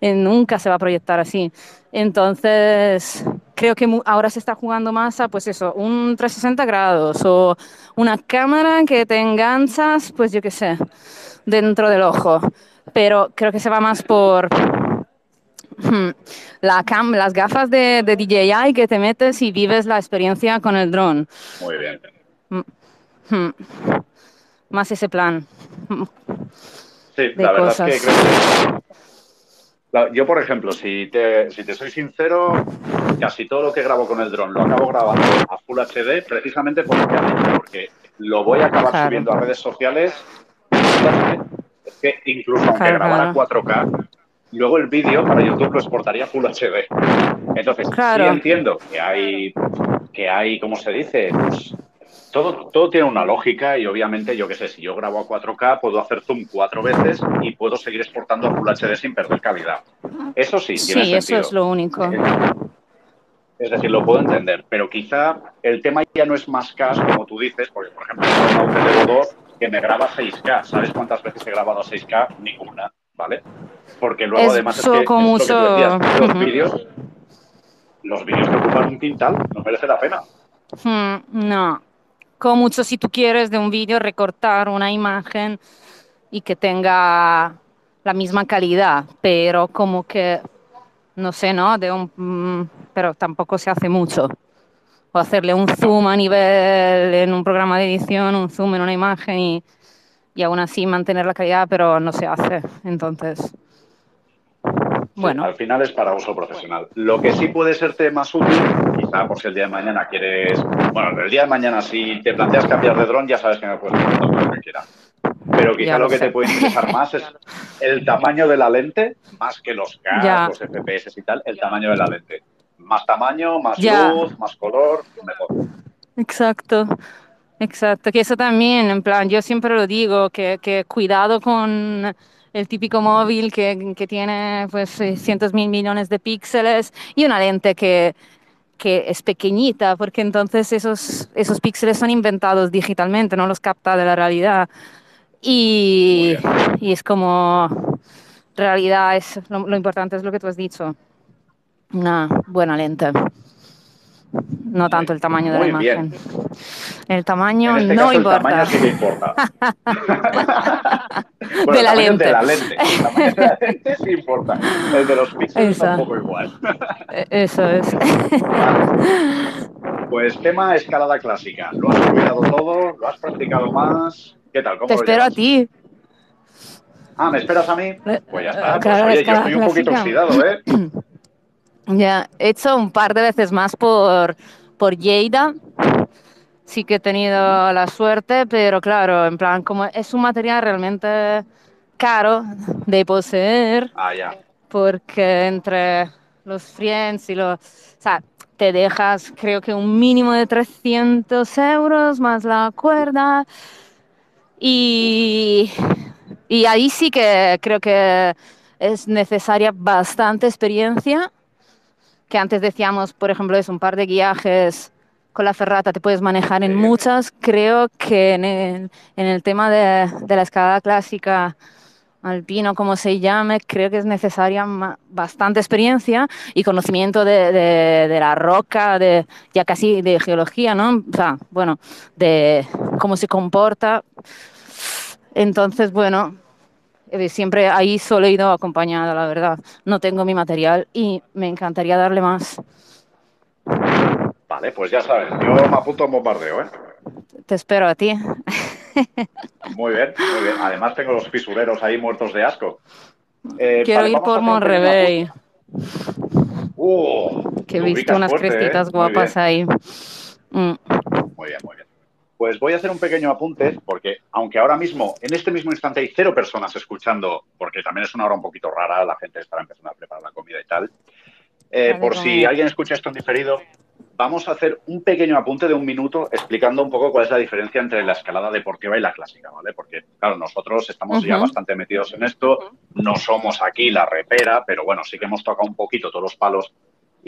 Eh, nunca se va a proyectar así. Entonces, creo que ahora se está jugando más a, pues eso, un 360 grados o una cámara que te enganchas, pues yo qué sé, dentro del ojo. Pero creo que se va más por hmm, la cam las gafas de, de DJI que te metes y vives la experiencia con el dron. Muy bien. Hmm. Más ese plan. Sí, de la verdad cosas. es que creo que- La- Yo, por ejemplo, si te, si te soy sincero, casi todo lo que grabo con el dron lo acabo grabando a Full HD precisamente por lo que has dicho, porque lo voy a acabar Claro. subiendo a redes sociales. Es que incluso aunque Claro, grabara claro. 4K, luego el vídeo para YouTube lo exportaría a Full HD. Entonces, sí entiendo que hay, que hay, ¿cómo se dice? Pues todo, todo tiene una lógica y obviamente, yo qué sé, si yo grabo a 4K, puedo hacer zoom cuatro veces y puedo seguir exportando a Full HD sin perder calidad. Eso sí, tiene Sí, eso sentido. es lo único. Es decir, lo puedo entender, pero quizá el tema ya no es más K, como tú dices, porque, por ejemplo, tengo un 2 que me graba 6K. ¿Sabes cuántas veces he grabado a 6K? Ninguna, ¿vale? Porque luego, Es además, es que, con es lo que los vídeos, los vídeos que ocupan un quintal no merece la pena. Hmm, no. Como mucho si tú quieres de un vídeo recortar una imagen y que tenga la misma calidad, pero como que, no sé, ¿no? De un, mm, pero tampoco se hace mucho. O hacerle un zoom a nivel en un programa de edición, un zoom en una imagen y, y aún así mantener la calidad, pero no se hace. Entonces, bueno. Al final es para uso profesional. Lo que sí puede serte más útil, quizá por si el día de mañana quieres. Bueno, el día de mañana, si te planteas cambiar de dron, ya sabes que me puedes todo lo que quieras. Pero quizá Ya lo, lo que te puede interesar más es el tamaño de la lente, más que los K, los FPS y tal, el tamaño de la lente. Más tamaño, más Ya. luz, más color, mejor. Exacto, exacto. Que eso también, en plan, yo siempre lo digo, que, que cuidado con el típico móvil que, que tiene pues 600 mil millones de píxeles y una lente que, que es pequeñita, porque entonces esos, esos píxeles son inventados digitalmente, no los capta de la realidad. Y, y es como, realidad, es, lo, lo importante es lo que tú has dicho, una buena lente. No tanto el tamaño de la Muy bien. imagen. El tamaño En este no caso, importa. el tamaño sí que importa. Bueno, De la lente. De la lente. El tamaño de la lente sí importa. El de los píxeles Esa. un poco igual. Eh, Eso es. Pues tema escalada clásica. ¿Lo has olvidado todo? ¿Lo has practicado más? ¿Qué tal? ¿Cómo Te espero a llevas? ti. Ah, ¿me esperas a mí? Pues ya está. Pues Claro, oye, yo estoy un poquito clásica. oxidado, ¿eh? Ya, he hecho un par de veces más por, por Lleida. Sí que he tenido la suerte, pero claro, en plan, como es un material realmente caro de poseer, Ah, ya. porque entre los friends y los... O sea, te dejas creo que un mínimo de 300 euros más la cuerda y, y ahí sí que creo que es necesaria bastante experiencia, que antes decíamos, por ejemplo, es un par de guiajes con la ferrata, te puedes manejar en muchas, creo que en el, en el tema de, de la escalada clásica alpino, como se llame, creo que es necesaria bastante experiencia y conocimiento de, de- de la roca, de ya casi de geología, ¿no? O sea, bueno, de cómo se comporta. Entonces, bueno, siempre ahí solo he ido acompañada, la verdad. No tengo mi material y me encantaría darle más. Vale, pues ya sabes. Yo me apunto a un bombardeo, ¿eh? Te espero a ti. Muy bien, muy bien. Además tengo los fisureros ahí muertos de asco. Eh, Quiero vale, ir por Monrevey. ¡Uh! que he visto unas fuerte, ¿eh? crestitas guapas ahí. Mm. Muy bien, muy bien. Pues voy a hacer un pequeño apunte, porque aunque ahora mismo, en este mismo instante, hay cero personas escuchando, porque también es una hora un poquito rara, la gente estará empezando a preparar la comida y tal. Eh, por si comida. alguien escucha esto en diferido, vamos a hacer un pequeño apunte de un minuto explicando un poco cuál es la diferencia entre la escalada deportiva y la clásica, ¿vale? Porque, claro, nosotros estamos ya bastante metidos en esto, no somos aquí la repera, pero bueno, sí que hemos tocado un poquito todos los palos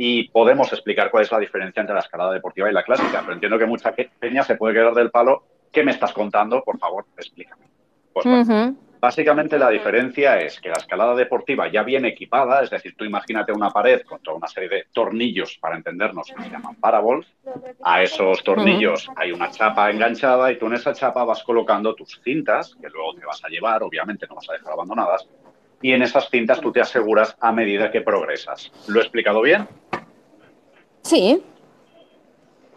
y podemos explicar cuál es la diferencia entre la escalada deportiva y la clásica. Pero entiendo que mucha pe- peña se puede quedar del palo. ¿Qué me estás contando? Por favor, explícame. Pues bueno, Ujú. básicamente la diferencia es que la escalada deportiva ya viene equipada, es decir, tú imagínate una pared con toda una serie de tornillos, para entendernos, que se llaman parabols. A esos tornillos hay una chapa enganchada y tú en esa chapa vas colocando tus cintas, que luego te vas a llevar, obviamente no vas a dejar abandonadas, y en esas cintas tú te aseguras a medida que progresas. ¿Lo he explicado bien? Sí,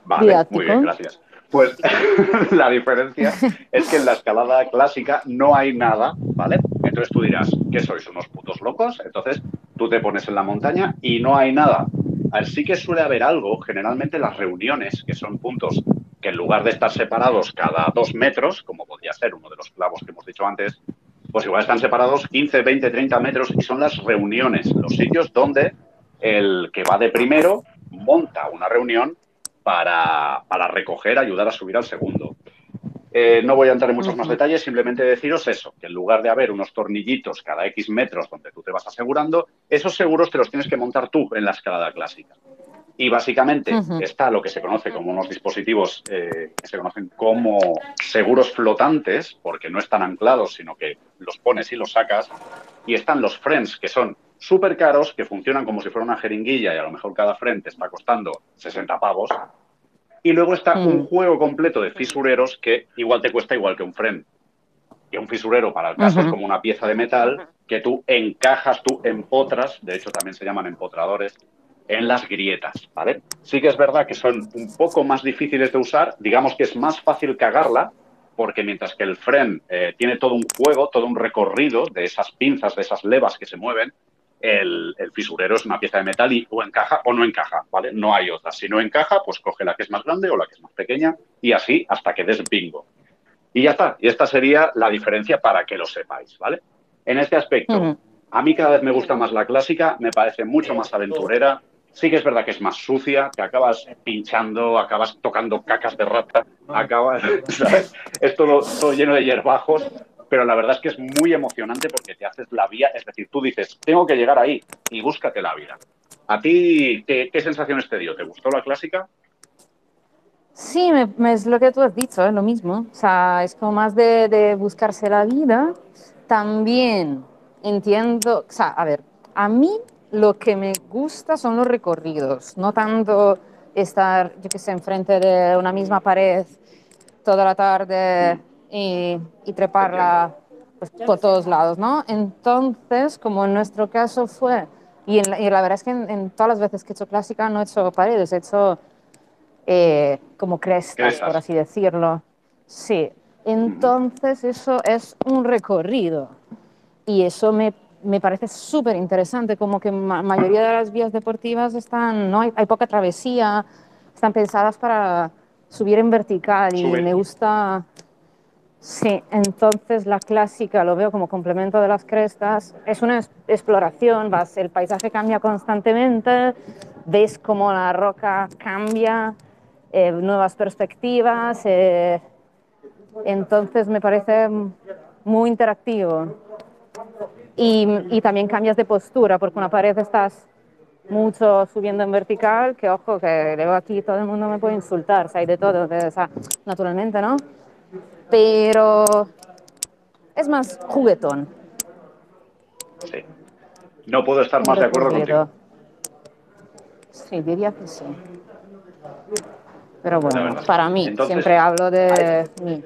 Vale, Didáctico. muy bien, gracias. Pues la diferencia es que en la escalada clásica no hay nada, ¿vale? Entonces tú dirás, ¿qué sois? ¿Unos putos locos? Entonces tú te pones en la montaña y no hay nada. A ver, sí que suele haber algo, generalmente las reuniones, que son puntos que en lugar de estar separados cada dos metros, como podría ser uno de los clavos que hemos dicho antes, pues igual están separados 15, 20, 30 metros y son las reuniones, los sitios donde el que va de primero monta una reunión para, para recoger, ayudar a subir al segundo. Eh, no voy a entrar en muchos más detalles, simplemente deciros eso, que en lugar de haber unos tornillitos cada X metros donde tú te vas asegurando, esos seguros te los tienes que montar tú en la escalada clásica. Y básicamente está lo que se conoce como unos dispositivos eh, que se conocen como seguros flotantes, porque no están anclados, sino que los pones y los sacas. Y están los friends, que son súper caros, que funcionan como si fuera una jeringuilla y a lo mejor cada friend está costando 60 pavos. Y luego está un juego completo de fisureros que igual te cuesta igual que un friend. Que un fisurero, para el caso, es como una pieza de metal que tú encajas, tú empotras, de hecho también se llaman empotradores, en las grietas, ¿vale? Sí que es verdad que son un poco más difíciles de usar, digamos que es más fácil cagarla, porque mientras que el fren eh, tiene todo un juego, todo un recorrido de esas pinzas, de esas levas que se mueven, el, fisurero es una pieza de metal y o encaja o no encaja, ¿vale? No hay otra. Si no encaja, pues coge la que es más grande o la que es más pequeña y así hasta que des bingo. Y ya está. Y esta sería la diferencia para que lo sepáis, ¿vale? En este aspecto, a mí cada vez me gusta más la clásica, me parece mucho más aventurera, Sí que es verdad que es más sucia, que acabas pinchando, acabas tocando cacas de rata, acabas, ¿sabes? Es todo, lleno de hierbajos, pero la verdad es que es muy emocionante porque te haces la vía, es decir, tú dices, tengo que llegar ahí y búscate la vida. ¿A ti qué, sensaciones te dio? ¿Te gustó la clásica? Sí, es lo que tú has dicho, es lo mismo. O sea, es como más de, de buscarse la vida. También entiendo, o sea, a ver, a mí lo que me gusta son los recorridos, no tanto estar, yo que sé, enfrente de una misma pared toda la tarde y, treparla pues, por todos lados, ¿no? Entonces, como en nuestro caso fue, y, la, verdad es que en, todas las veces que he hecho clásica no he hecho paredes, he hecho eh, como crestas, por así decirlo. Sí, entonces eso es un recorrido. Y eso me me parece súper interesante, como que la mayoría de las vías deportivas están, no hay, poca travesía, están pensadas para subir en vertical y me gusta, sí, entonces la clásica lo veo como complemento de las crestas, es una exploración, vas, el paisaje cambia constantemente, ves cómo la roca cambia, eh, nuevas perspectivas, eh, entonces me parece muy interactivo. Y, también cambias de postura, porque una pared estás mucho subiendo en vertical, que ojo, que luego aquí todo el mundo me puede insultar, o hay de todo, o sea, naturalmente, ¿no? Pero es más juguetón. Sí. No puedo estar más de acuerdo contigo. Sí, diría que sí. Pero bueno, para mí, siempre hablo de mí.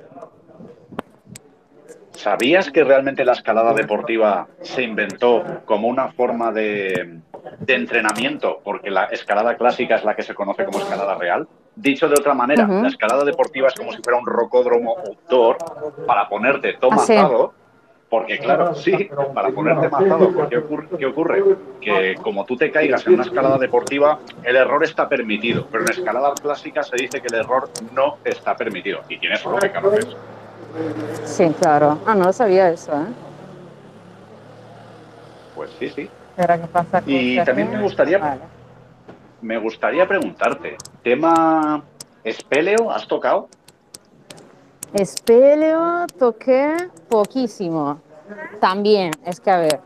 ¿Sabías que realmente la escalada deportiva se inventó como una forma de, entrenamiento? Porque la escalada clásica es la que se conoce como escalada real. Dicho de otra manera, la escalada deportiva es como si fuera un rocódromo outdoor para ponerte tomazado. Ah, porque claro, sí, para ponerte mazado, porque ¿qué ocurre? Que como tú te caigas en una escalada deportiva, el error está permitido, pero en escalada clásica se dice que el error no está permitido. Y tienes lógica, ¿no ves? Sí, claro. Ah, no lo sabía eso, ¿eh? Pues sí, sí. qué pasa y también me gustaría, me gustaría preguntarte, tema espeleo, ¿has tocado? Espeleo toqué poquísimo. También, es que a ver,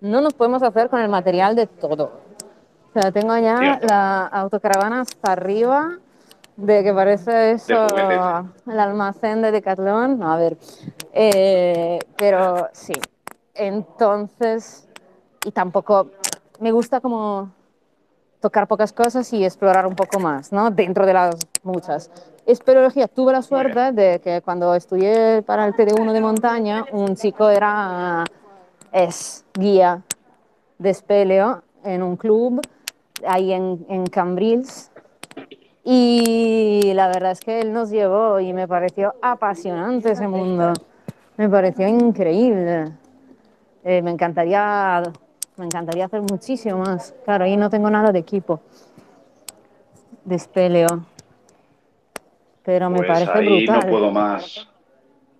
no nos podemos hacer con el material de todo. O sea, tengo ya la autocaravana hasta arriba de que parece eso el almacén de Decathlon. a ver, eh, pero sí. Entonces, y tampoco me gusta como tocar pocas cosas y explorar un poco más, ¿no? Dentro de las muchas. Espeleología, tuve la suerte de que cuando estudié para el TD1 de montaña, un chico era, es guía de espeleo en un club ahí en, en Cambrils, y la verdad es que él nos llevó y me pareció apasionante ese mundo. Me pareció increíble. Eh, me, encantaría, me encantaría hacer muchísimo más. Claro, ahí no tengo nada de equipo de espeleo. Pero me pues parece ahí brutal. no puedo más.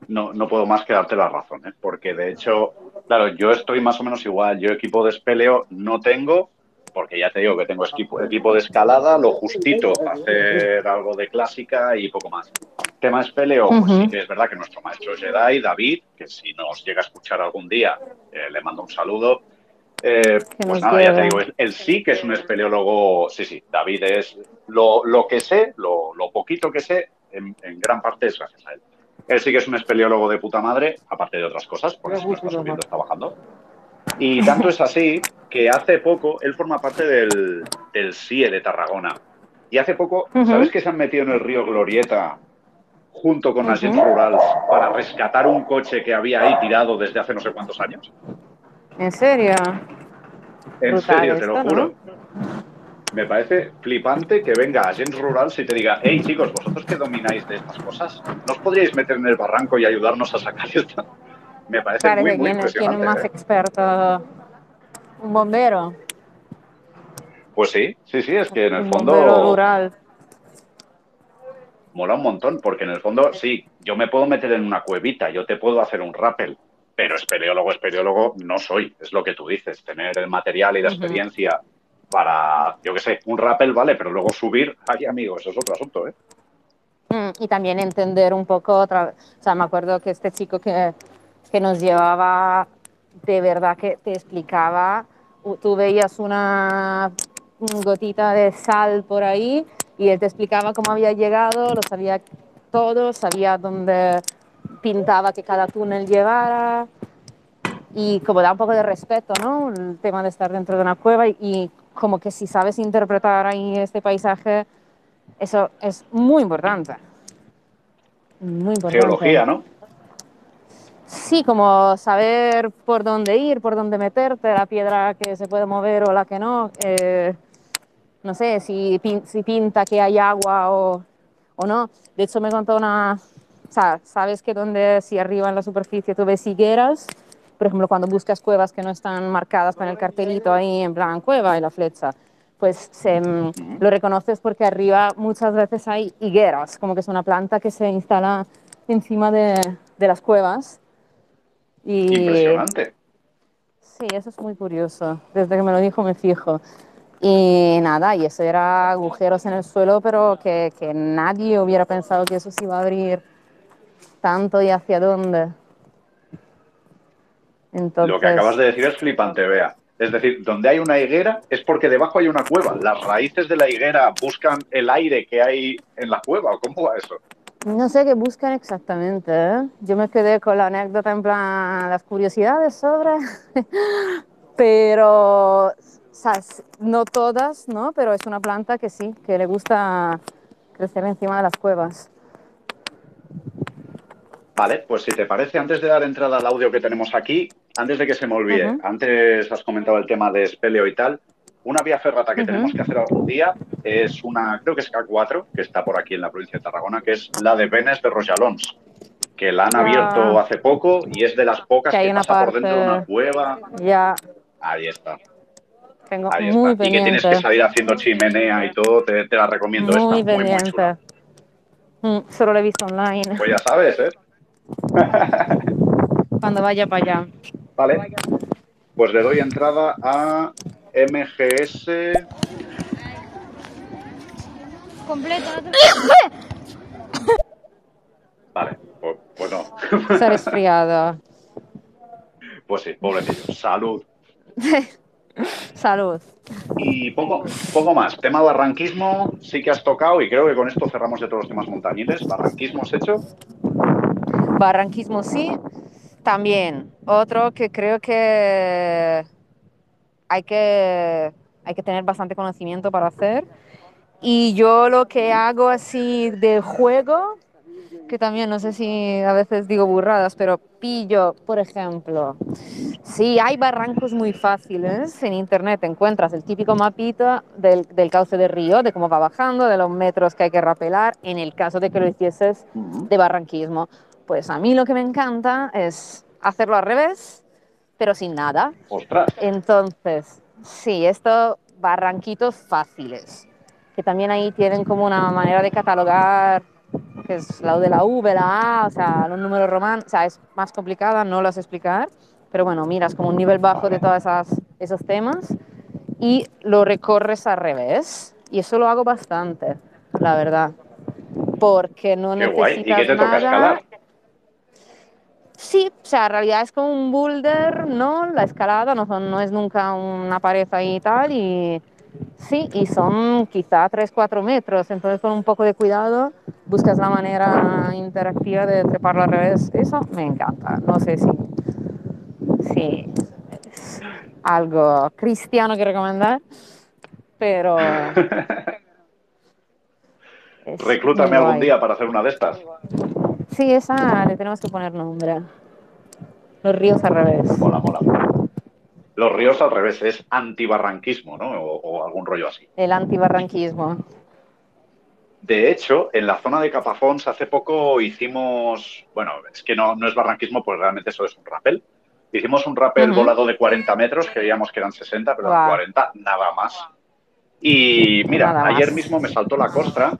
No, no puedo más que darte la razón, ¿eh? porque de hecho, claro, yo estoy más o menos igual. Yo equipo de espeleo no tengo, porque ya te digo que tengo equipo, equipo de escalada, lo justito para hacer algo de clásica y poco más. Tema espeleo, pues sí que es verdad que nuestro maestro Jedi, David, que si nos llega a escuchar algún día, eh, le mando un saludo. Eh, pues nada, ya te digo, él, sí que es un espeleólogo, sí, sí, David es lo, lo que sé, lo, lo, poquito que sé, en, en, gran parte es gracias a él. Él sí que es un espeleólogo de puta madre, aparte de otras cosas, porque si no está subiendo, está bajando. Y tanto es así que hace poco él forma parte del, del CIE de Tarragona. Y hace poco, uh -huh. ¿sabes que se han metido en el río Glorieta junto con uh -huh. Agents Rurals para rescatar un coche que había ahí tirado desde hace no sé cuántos años? ¿En serio? En Brutal serio, te esto, lo juro. Me parece flipante que venga Agents Rurals y te diga, hey chicos, vosotros que domináis de estas cosas, ¿no os podríais meter en el barranco y ayudarnos a sacar esto? Me parece Claro, muy, muy quién, es- quién es impresionante. más ¿eh? experto. Un bombero. Pues sí, sí, sí, es que en el un bombero fondo rural. mola un montón, porque en el fondo, sí, yo me puedo meter en una cuevita, yo te puedo hacer un rappel, pero espeleólogo, espeleólogo no soy, es lo que tú dices, tener el material y la experiencia para, yo qué sé, un rappel vale, pero luego subir, ay amigo, eso es otro asunto, ¿eh? Mm, Y también entender un poco otra vez. O sea, me acuerdo que este chico que, que nos llevaba, de verdad que te explicaba, tú veías una gotita de sal por ahí y él te explicaba cómo había llegado, lo sabía todo, sabía dónde pintaba que cada túnel llevara y como da un poco de respeto, ¿no? El tema de estar dentro de una cueva y, y como que si sabes interpretar ahí este paisaje, eso es muy importante. Muy importante. Geología, ¿no? Sí, como saber por dónde ir, por dónde meterte, la piedra que se puede mover o la que no. eh, no sé, si, si pinta que hay agua o, o no. De hecho, me contó una... O sea, sabes que donde si arriba en la superficie tú ves higueras, por ejemplo, cuando buscas cuevas que no están marcadas con el cartelito ahí en plan cueva y la flecha, pues se, mm, lo reconoces porque arriba muchas veces hay higueras, como que es una planta que se instala encima de, de las cuevas. Y, Impresionante. Sí, eso es muy curioso. Desde que me lo dijo me fijo. Y nada, y eso era agujeros en el suelo, pero que, que nadie hubiera pensado que eso se iba a abrir tanto y hacia dónde. Entonces, Lo que acabas de decir es flipante, vea. Es decir, donde hay una higuera es porque debajo hay una cueva. Las raíces de la higuera buscan el aire que hay en la cueva. ¿o ¿Cómo va eso? No sé qué buscan exactamente. ¿eh? Yo me quedé con la anécdota en plan las curiosidades sobre, pero no todas, ¿no? Pero es una planta que sí, que le gusta crecer encima de las cuevas. Vale, pues si te parece, antes de dar entrada al audio que tenemos aquí, antes de que se me olvide, antes has comentado el tema de espeleo y tal, una vía ferrata que tenemos que hacer algún día es una, creo que es K4, que está por aquí en la provincia de Tarragona, que es la de Benes de Rojalons, que la han Ah. abierto hace poco y es de las pocas Que que, hay una pasa por dentro de una cueva. Ya Ahí está, tengo ahí muy está. Y que tienes que salir haciendo chimenea y todo, te, te la recomiendo Muy esta, muy, muy chula. Mm, solo lo he visto online. Pues ya sabes, ¿eh? Cuando vaya para allá. Vale. Pues le doy entrada a MGS. completo. no te- Vale, pues, pues no. Se ha resfriado. Pues sí, pobrecillo. Salud. Salud. Y poco, poco más. Tema barranquismo sí que has tocado y creo que con esto cerramos ya todos los temas montañiles. Barranquismo has hecho. Barranquismo sí, también. Otro que creo que hay que, hay que tener bastante conocimiento para hacer. Y yo lo que hago así de juego, que también no sé si a veces digo burradas, pero pillo, por ejemplo, si hay barrancos muy fáciles en internet, encuentras el típico mapita del, del cauce del río, de cómo va bajando, de los metros que hay que rapelar, en el caso de que lo hicieses de barranquismo. Pues a mí lo que me encanta es hacerlo al revés, pero sin nada. Ostras. Entonces, sí, esto, barranquitos fáciles, que también ahí tienen como una manera de catalogar, que es la de la V, la A, o sea, los números romanos, o sea, es más complicada, no lo sé explicar, pero bueno, miras como un nivel bajo de todos esos temas y lo recorres al revés. Y eso lo hago bastante, la verdad. Porque no Qué guay. ¿Y necesitas qué te toca nada. escalar? Sí, o sea, en realidad es como un boulder, ¿no? La escalada no, son, no es nunca una pared ahí y tal, y sí, y son quizá 3-4 metros, entonces con un poco de cuidado buscas la manera interactiva de treparlo al revés. Eso me encanta, no sé si, si es algo cristiano que recomendar, pero... Reclútame algún día para hacer una de estas. Sí, esa le tenemos que poner nombre. Los ríos al revés. Mola, mola. Los ríos al revés, es antibarranquismo, ¿no? O, o algún rollo así. El antibarranquismo. De hecho, en la zona de Capafons hace poco hicimos, bueno, es que no, no es barranquismo, pues realmente eso es un rappel. Hicimos un rappel volado de 40 metros, creíamos que eran 60, pero eran Guau. 40, nada más. Y mira, Nada más. ayer mismo me saltó la costra,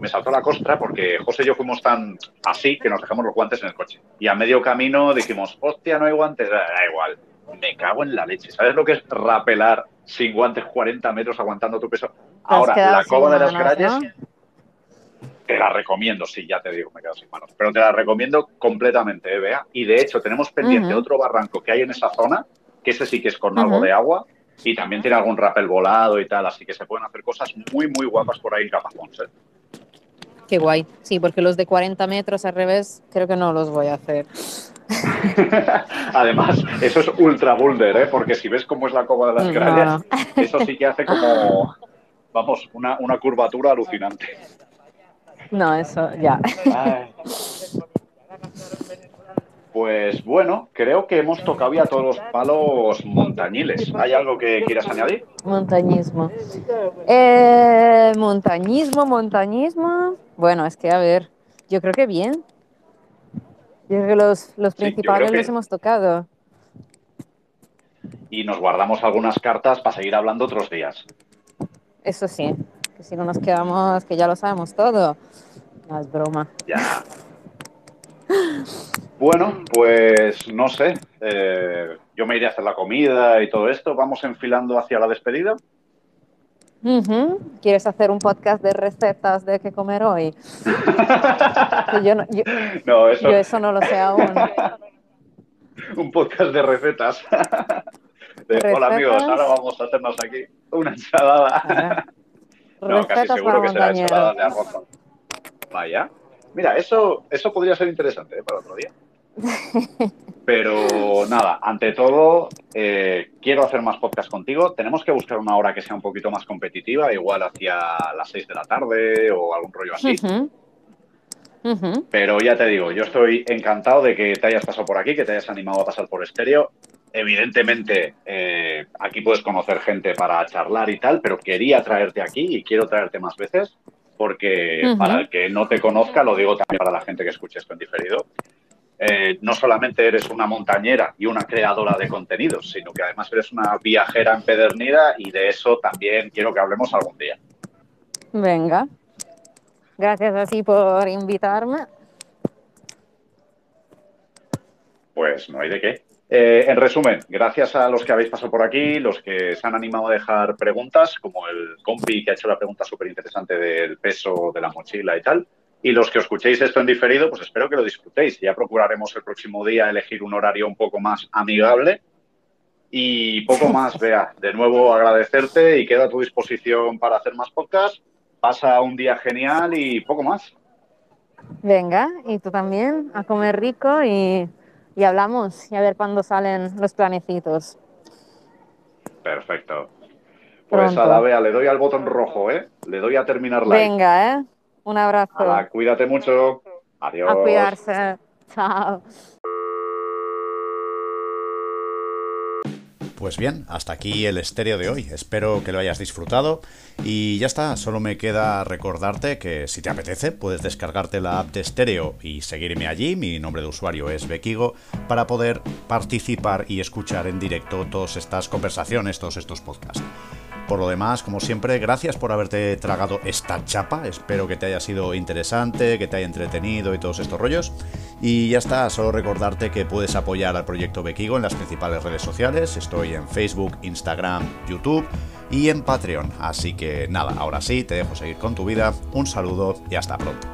me saltó la costra porque José y yo fuimos tan así que nos dejamos los guantes en el coche. Y a medio camino dijimos, hostia, no hay guantes, da igual, me cago en la leche. ¿Sabes lo que es rapelar sin guantes 40 metros aguantando tu peso? Ahora, la cova de las ¿no? te la recomiendo, sí, ya te digo, me quedo sin manos, pero te la recomiendo completamente, ¿eh, Bea? Y de hecho, tenemos pendiente otro barranco que hay en esa zona, que ese sí que es con algo de agua, y también tiene algún rappel volado y tal, así que se pueden hacer cosas muy, muy guapas por ahí en Capafons, ¿eh? Qué guay. Sí, porque los de 40 metros al revés creo que no los voy a hacer. Además, eso es ultra boulder, ¿eh? Porque si ves cómo es la cova de las No, grallas, eso sí que hace como, vamos, una, una curvatura alucinante. No, eso ya. Ay. Pues bueno, creo que hemos tocado ya todos los palos montañiles. ¿Hay algo que quieras añadir? Montañismo. Eh, montañismo, montañismo. Bueno, es que a ver, yo creo que bien. Yo creo que los, los Sí, principales que- los hemos tocado. Y nos guardamos algunas cartas para seguir hablando otros días. Eso sí, que si no nos quedamos, que ya lo sabemos todo. No es broma. Ya. Bueno, pues no sé. eh, yo me iré a hacer la comida y todo esto. Vamos enfilando hacia la despedida. ¿Quieres hacer un podcast de recetas de qué comer hoy? Yo, no, yo, No, eso, yo eso no lo sé aún. un podcast de recetas. De, Hola amigos, ahora vamos a hacernos aquí una ensalada. No, casi Recetas seguro para que será ensalada de arroz. Vaya. Mira, eso, eso podría ser interesante ¿eh? para otro día. Pero nada, ante todo, eh, quiero hacer más podcast contigo. Tenemos que buscar una hora que sea un poquito más competitiva, igual hacia las 6 de la tarde o algún rollo así. Pero ya te digo, yo estoy encantado de que te hayas pasado por aquí, que te hayas animado a pasar por estéreo. Evidentemente, eh, aquí puedes conocer gente para charlar y tal, pero quería traerte aquí y quiero traerte más veces, porque para el que no te conozca, lo digo también para la gente que escuche esto en diferido, eh, no solamente eres una montañera y una creadora de contenidos, sino que además eres una viajera empedernida y de eso también quiero que hablemos algún día. Venga. Gracias así por invitarme. Pues no hay de qué. Eh, en resumen, gracias a los que habéis pasado por aquí, los que se han animado a dejar preguntas, como el compi que ha hecho la pregunta súper interesante del peso de la mochila y tal, y los que escuchéis esto en diferido, pues espero que lo disfrutéis. Ya procuraremos el próximo día elegir un horario un poco más amigable. Y poco más, Bea. De nuevo agradecerte y quedo a tu disposición para hacer más podcasts. Pasa un día genial y poco más. Venga, y tú también, a comer rico y, y hablamos y a ver cuándo salen los planecitos. Perfecto. Pues Pronto. a la Bea le doy al botón rojo, ¿eh? Le doy a terminar live. Venga, ¿eh? Un abrazo. Hala, cuídate mucho. Adiós. A cuidarse. Chao. Pues bien, hasta aquí el estéreo de hoy. Espero que lo hayas disfrutado. Y ya está, solo me queda recordarte que si te apetece, puedes descargarte la app de estéreo y seguirme allí. Mi nombre de usuario es Bekigo para poder participar y escuchar en directo todas estas conversaciones, todos estos podcasts. Por lo demás, como siempre, gracias por haberte tragado esta chapa. Espero que te haya sido interesante, que te haya entretenido y todos estos rollos. Y ya está, solo recordarte que puedes apoyar al proyecto Bekigo en las principales redes sociales. Estoy en Facebook, Instagram, YouTube y en Patreon. Así que nada, ahora sí, te dejo seguir con tu vida. Un saludo y hasta pronto.